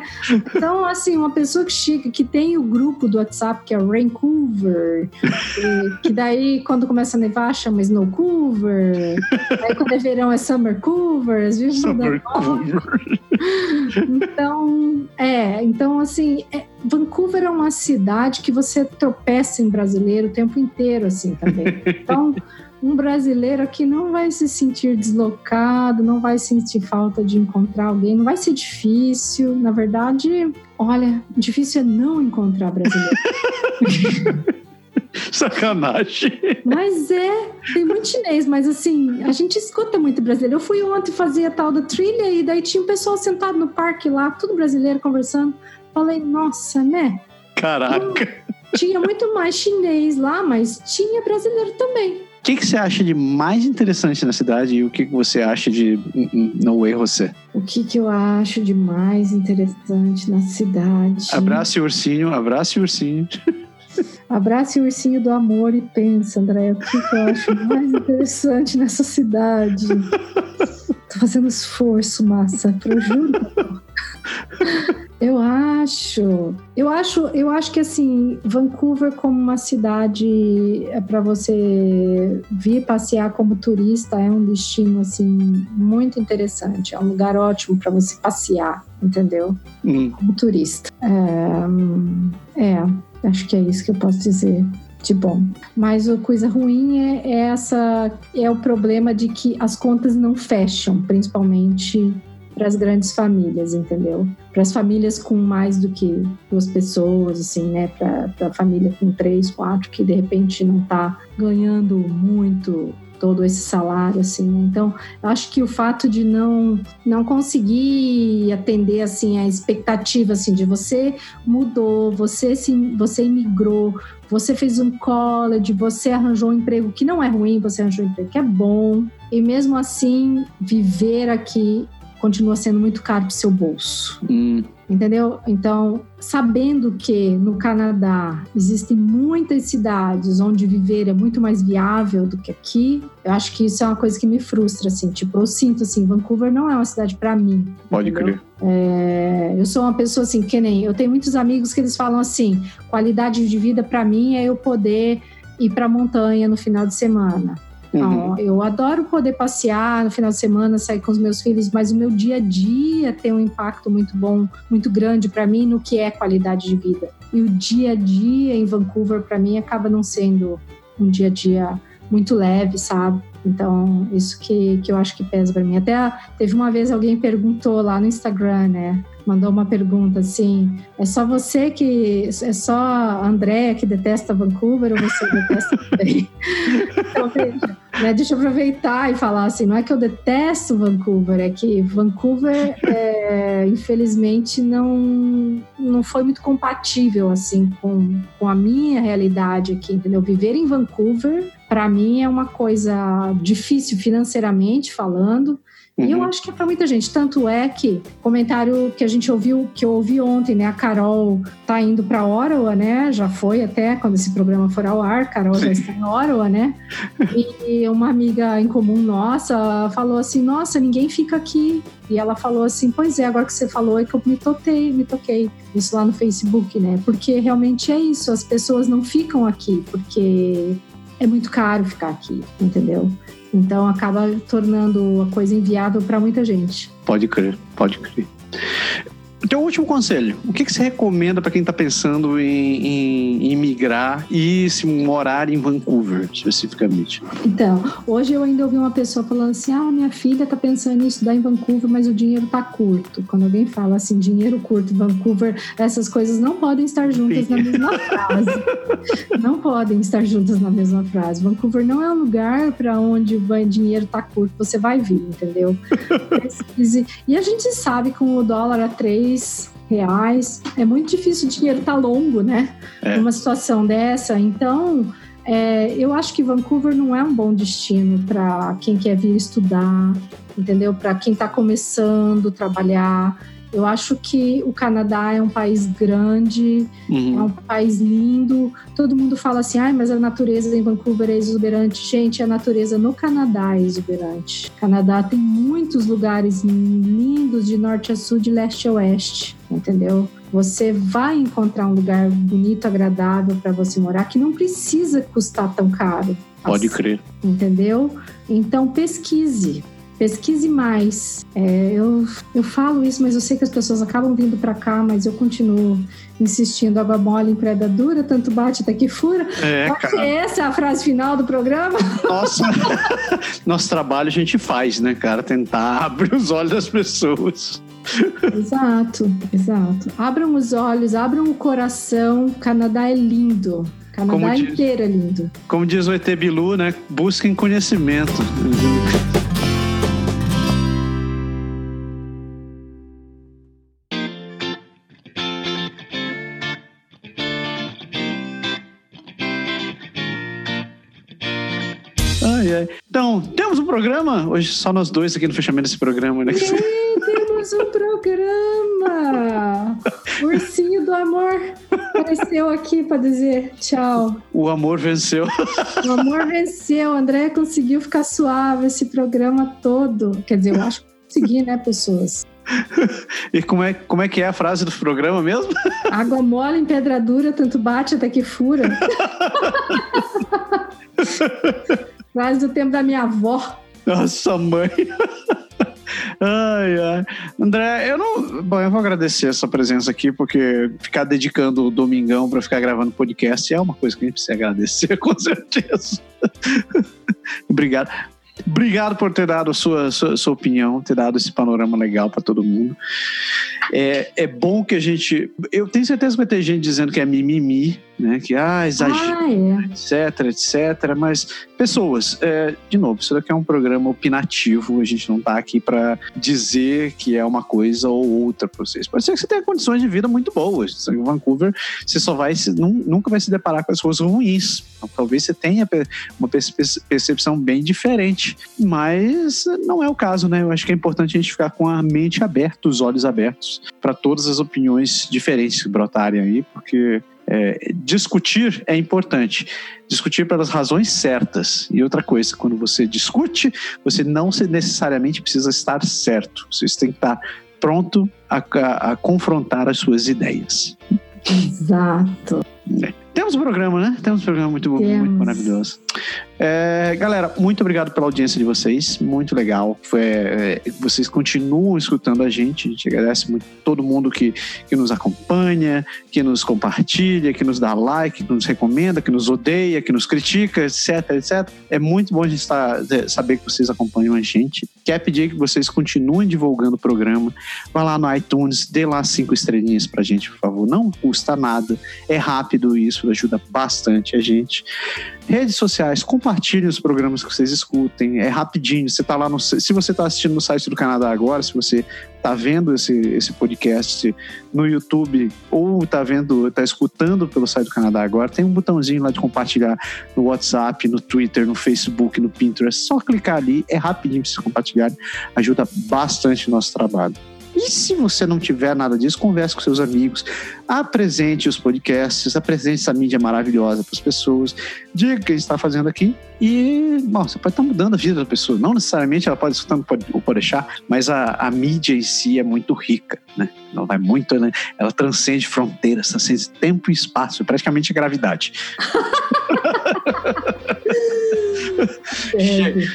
Então, assim, uma pessoa que chega, que tem o grupo do WhatsApp, que é Vancouver, que daí, quando começa a nevar, chama Snowcover. Aí, quando é verão, é Summercover. Às vezes Summercover. Então, é. Então, assim, é, Vancouver é uma cidade que você tropeça em brasileiro o tempo inteiro, assim, também. Então um brasileiro aqui não vai se sentir deslocado, não vai sentir falta de encontrar alguém, não vai ser difícil. Na verdade, olha, difícil é não encontrar brasileiro. Sacanagem. Mas é, tem muito chinês, mas assim, a gente escuta muito brasileiro. Eu fui ontem fazer a tal da trilha e daí tinha um pessoal sentado no parque lá, tudo brasileiro conversando. Falei, nossa, né? Caraca. tinha muito mais chinês lá, mas tinha brasileiro também. O que, que você acha de mais interessante na cidade e o que, que você acha de No Way Você? O que, que eu acho de mais interessante na cidade? Abraço ursinho, abraço ursinho. Abrace o ursinho do amor e pensa, André, o que, que eu acho mais interessante nessa cidade? Tô fazendo esforço, massa, pro juro. Eu acho, eu acho, eu acho que assim, Vancouver como uma cidade é para você vir passear como turista é um destino assim muito interessante, é um lugar ótimo para você passear, entendeu? Hum. Como turista. É, é, acho que é isso que eu posso dizer de bom. Mas a coisa ruim é, é essa é o problema de que as contas não fecham, principalmente para as grandes famílias, entendeu? Para as famílias com mais do que duas pessoas, assim, né? Para a família com três, quatro, que de repente não está ganhando muito todo esse salário, assim. Né? Então, acho que o fato de não não conseguir atender assim a expectativa assim de você mudou, você se você imigrou, você fez um college, você arranjou um emprego que não é ruim, você arranjou um emprego que é bom, e mesmo assim viver aqui continua sendo muito caro para o seu bolso. Hum. Entendeu? Então, sabendo que no Canadá existem muitas cidades onde viver é muito mais viável do que aqui, eu acho que isso é uma coisa que me frustra, assim. Tipo, eu sinto assim, Vancouver não é uma cidade para mim. Pode entendeu? crer. É, eu sou uma pessoa assim, que nem eu tenho muitos amigos que eles falam assim: qualidade de vida para mim é eu poder ir para a montanha no final de semana. Uhum. eu adoro poder passear no final de semana, sair com os meus filhos, mas o meu dia a dia tem um impacto muito bom, muito grande para mim no que é qualidade de vida. E o dia a dia em Vancouver, para mim, acaba não sendo um dia a dia muito leve, sabe? Então, isso que, que eu acho que pesa para mim. Até teve uma vez alguém perguntou lá no Instagram, né? mandou uma pergunta assim: é só você que. É só a que detesta Vancouver ou você detesta também? então, veja, né, deixa eu aproveitar e falar assim: não é que eu detesto Vancouver, é que Vancouver, é, infelizmente, não, não foi muito compatível assim com, com a minha realidade aqui, entendeu? Viver em Vancouver, para mim, é uma coisa difícil financeiramente falando Uhum. E eu uhum. acho que é para muita gente. Tanto é que comentário que a gente ouviu, que eu ouvi ontem, né? A Carol tá indo para Ottawa, né? Já foi até quando esse programa for ao ar. Carol Sim. já está em Ottawa, né? E uma amiga em comum nossa falou assim: Nossa, ninguém fica aqui. E ela falou assim: Pois é, agora que você falou é que eu me toquei, me toquei. Isso lá no Facebook, né? Porque realmente é isso. As pessoas não ficam aqui porque é muito caro ficar aqui, entendeu? Então acaba tornando a coisa inviável para muita gente. Pode crer, pode crer. Teu último conselho, o que, que você recomenda para quem está pensando em, em, em, migrar e se morar em Vancouver, especificamente? Então, hoje eu ainda ouvi uma pessoa falando assim: ah, minha filha está pensando em estudar em Vancouver, mas o dinheiro está curto. Quando alguém fala assim, dinheiro curto, Vancouver, essas coisas não podem estar juntas Sim. na mesma frase. não podem estar juntas na mesma frase. Vancouver não é um lugar para onde o dinheiro está curto, você vai vir, entendeu? E a gente sabe com o dólar a três reais. É muito difícil o dinheiro tá longo, né? É. Numa situação dessa. Então, é, eu acho que Vancouver não é um bom destino para quem quer vir estudar, entendeu? Para quem está começando a trabalhar. Eu acho que o Canadá é um país grande, uhum. é um país lindo. Todo mundo fala assim, ah, mas a natureza em Vancouver é exuberante. Gente, a natureza no Canadá é exuberante. O Canadá tem muitos lugares lindos de norte a sul, de leste a oeste, entendeu? Você vai encontrar um lugar bonito, agradável para você morar, que não precisa custar tão caro. Pode assim, crer. Entendeu? Então pesquise pesquise mais. É, eu, eu falo isso, mas eu sei que as pessoas acabam vindo para cá, mas eu continuo insistindo. Água mole em preda dura, tanto bate até que fura. É, cara. Essa é a frase final do programa? Nossa, nosso trabalho a gente faz, né, cara? Tentar abrir os olhos das pessoas. Exato, exato. Abram os olhos, abram o coração. O Canadá é lindo. Canadá como inteiro diz, é lindo. Como diz o ET Bilu, né? Busquem conhecimento. Ai. Então, temos um programa. Hoje só nós dois aqui no fechamento desse programa, né? Temos um programa! Ursinho do amor apareceu aqui para dizer tchau. O amor venceu. O amor venceu. O André conseguiu ficar suave esse programa todo. Quer dizer, eu acho que consegui, né, pessoas? E como é, como é que é a frase do programa mesmo? Água mole em pedra dura, tanto bate até que fura. frase do tempo da minha avó. Nossa mãe. Ai, ai. André, eu não. Bom, eu vou agradecer essa presença aqui, porque ficar dedicando o domingão para ficar gravando podcast é uma coisa que a gente precisa agradecer, com certeza. Obrigado. Obrigado por ter dado a sua, sua, sua opinião, ter dado esse panorama legal para todo mundo. É, é bom que a gente. Eu tenho certeza que vai ter gente dizendo que é mimimi, né? Que ah, exagero, ah, é. etc, etc. Mas, pessoas, é, de novo, isso daqui é um programa opinativo. A gente não está aqui para dizer que é uma coisa ou outra para vocês. Pode ser que você tenha condições de vida muito boas. Em Vancouver, você só vai se, nunca vai se deparar com as coisas ruins. Então, talvez você tenha uma percepção bem diferente, mas não é o caso, né? Eu acho que é importante a gente ficar com a mente aberta, os olhos abertos para todas as opiniões diferentes que brotarem aí, porque é, discutir é importante. Discutir pelas razões certas. E outra coisa, quando você discute, você não necessariamente precisa estar certo. Você tem que estar pronto a, a, a confrontar as suas ideias. Exato. É. Temos um programa, né? Temos um programa muito, muito maravilhoso. É, galera, muito obrigado pela audiência de vocês. Muito legal. Foi, é, vocês continuam escutando a gente. A gente agradece muito todo mundo que, que nos acompanha, que nos compartilha, que nos dá like, que nos recomenda, que nos odeia, que nos critica, etc, etc. É muito bom a gente estar, é, saber que vocês acompanham a gente. Quer pedir que vocês continuem divulgando o programa. Vá lá no iTunes, dê lá cinco estrelinhas pra gente, por favor. Não custa nada. É rápido isso, ajuda bastante a gente. Redes sociais, compartilhem os programas que vocês escutem. É rapidinho. Você tá lá no. Se você está assistindo no site do Canadá agora, se você está vendo esse, esse podcast no YouTube ou está vendo, está escutando pelo site do Canadá agora, tem um botãozinho lá de compartilhar no WhatsApp, no Twitter, no Facebook, no Pinterest. Só clicar ali, é rapidinho para vocês compartilharem. Ajuda bastante o nosso trabalho. E se você não tiver nada disso, converse com seus amigos, apresente os podcasts, apresente essa mídia maravilhosa para as pessoas, diga o que a gente está fazendo aqui e, bom, você pode estar tá mudando a vida da pessoa. Não necessariamente ela pode escutar o Podeixar, mas a, a mídia em si é muito rica, né? Ela vai muito, né? Ela transcende fronteiras, transcende tempo e espaço, praticamente a gravidade.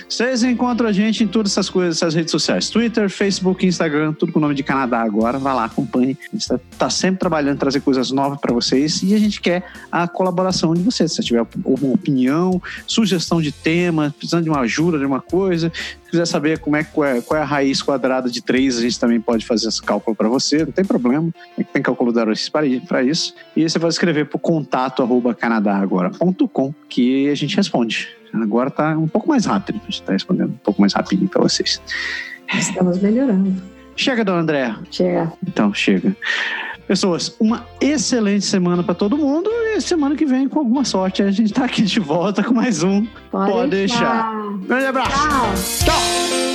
Vocês encontram a gente em todas essas coisas, essas redes sociais: Twitter, Facebook, Instagram, tudo com o nome de Canadá agora. Vai lá, acompanhe. A gente está tá sempre trabalhando, trazer coisas novas para vocês e a gente quer a colaboração de vocês. Se você tiver alguma opinião, sugestão de tema, precisando de uma ajuda, de uma coisa, se quiser saber como é, qual, é, qual é a raiz quadrada de 3, a gente também pode fazer esse cálculo para você, não tem problema. Tem calculador para isso. E você vai escrever para contato arroba canadagora.com que a gente responde. Agora está um pouco mais rápido, a gente está respondendo um pouco mais rapidinho para vocês. Estamos melhorando. Chega, dona André. Chega. Então, chega. Pessoas, uma excelente semana para todo mundo e semana que vem, com alguma sorte, a gente está aqui de volta com mais um Pode, Pode deixar. deixar. Grande abraço. Tchau. Tchau.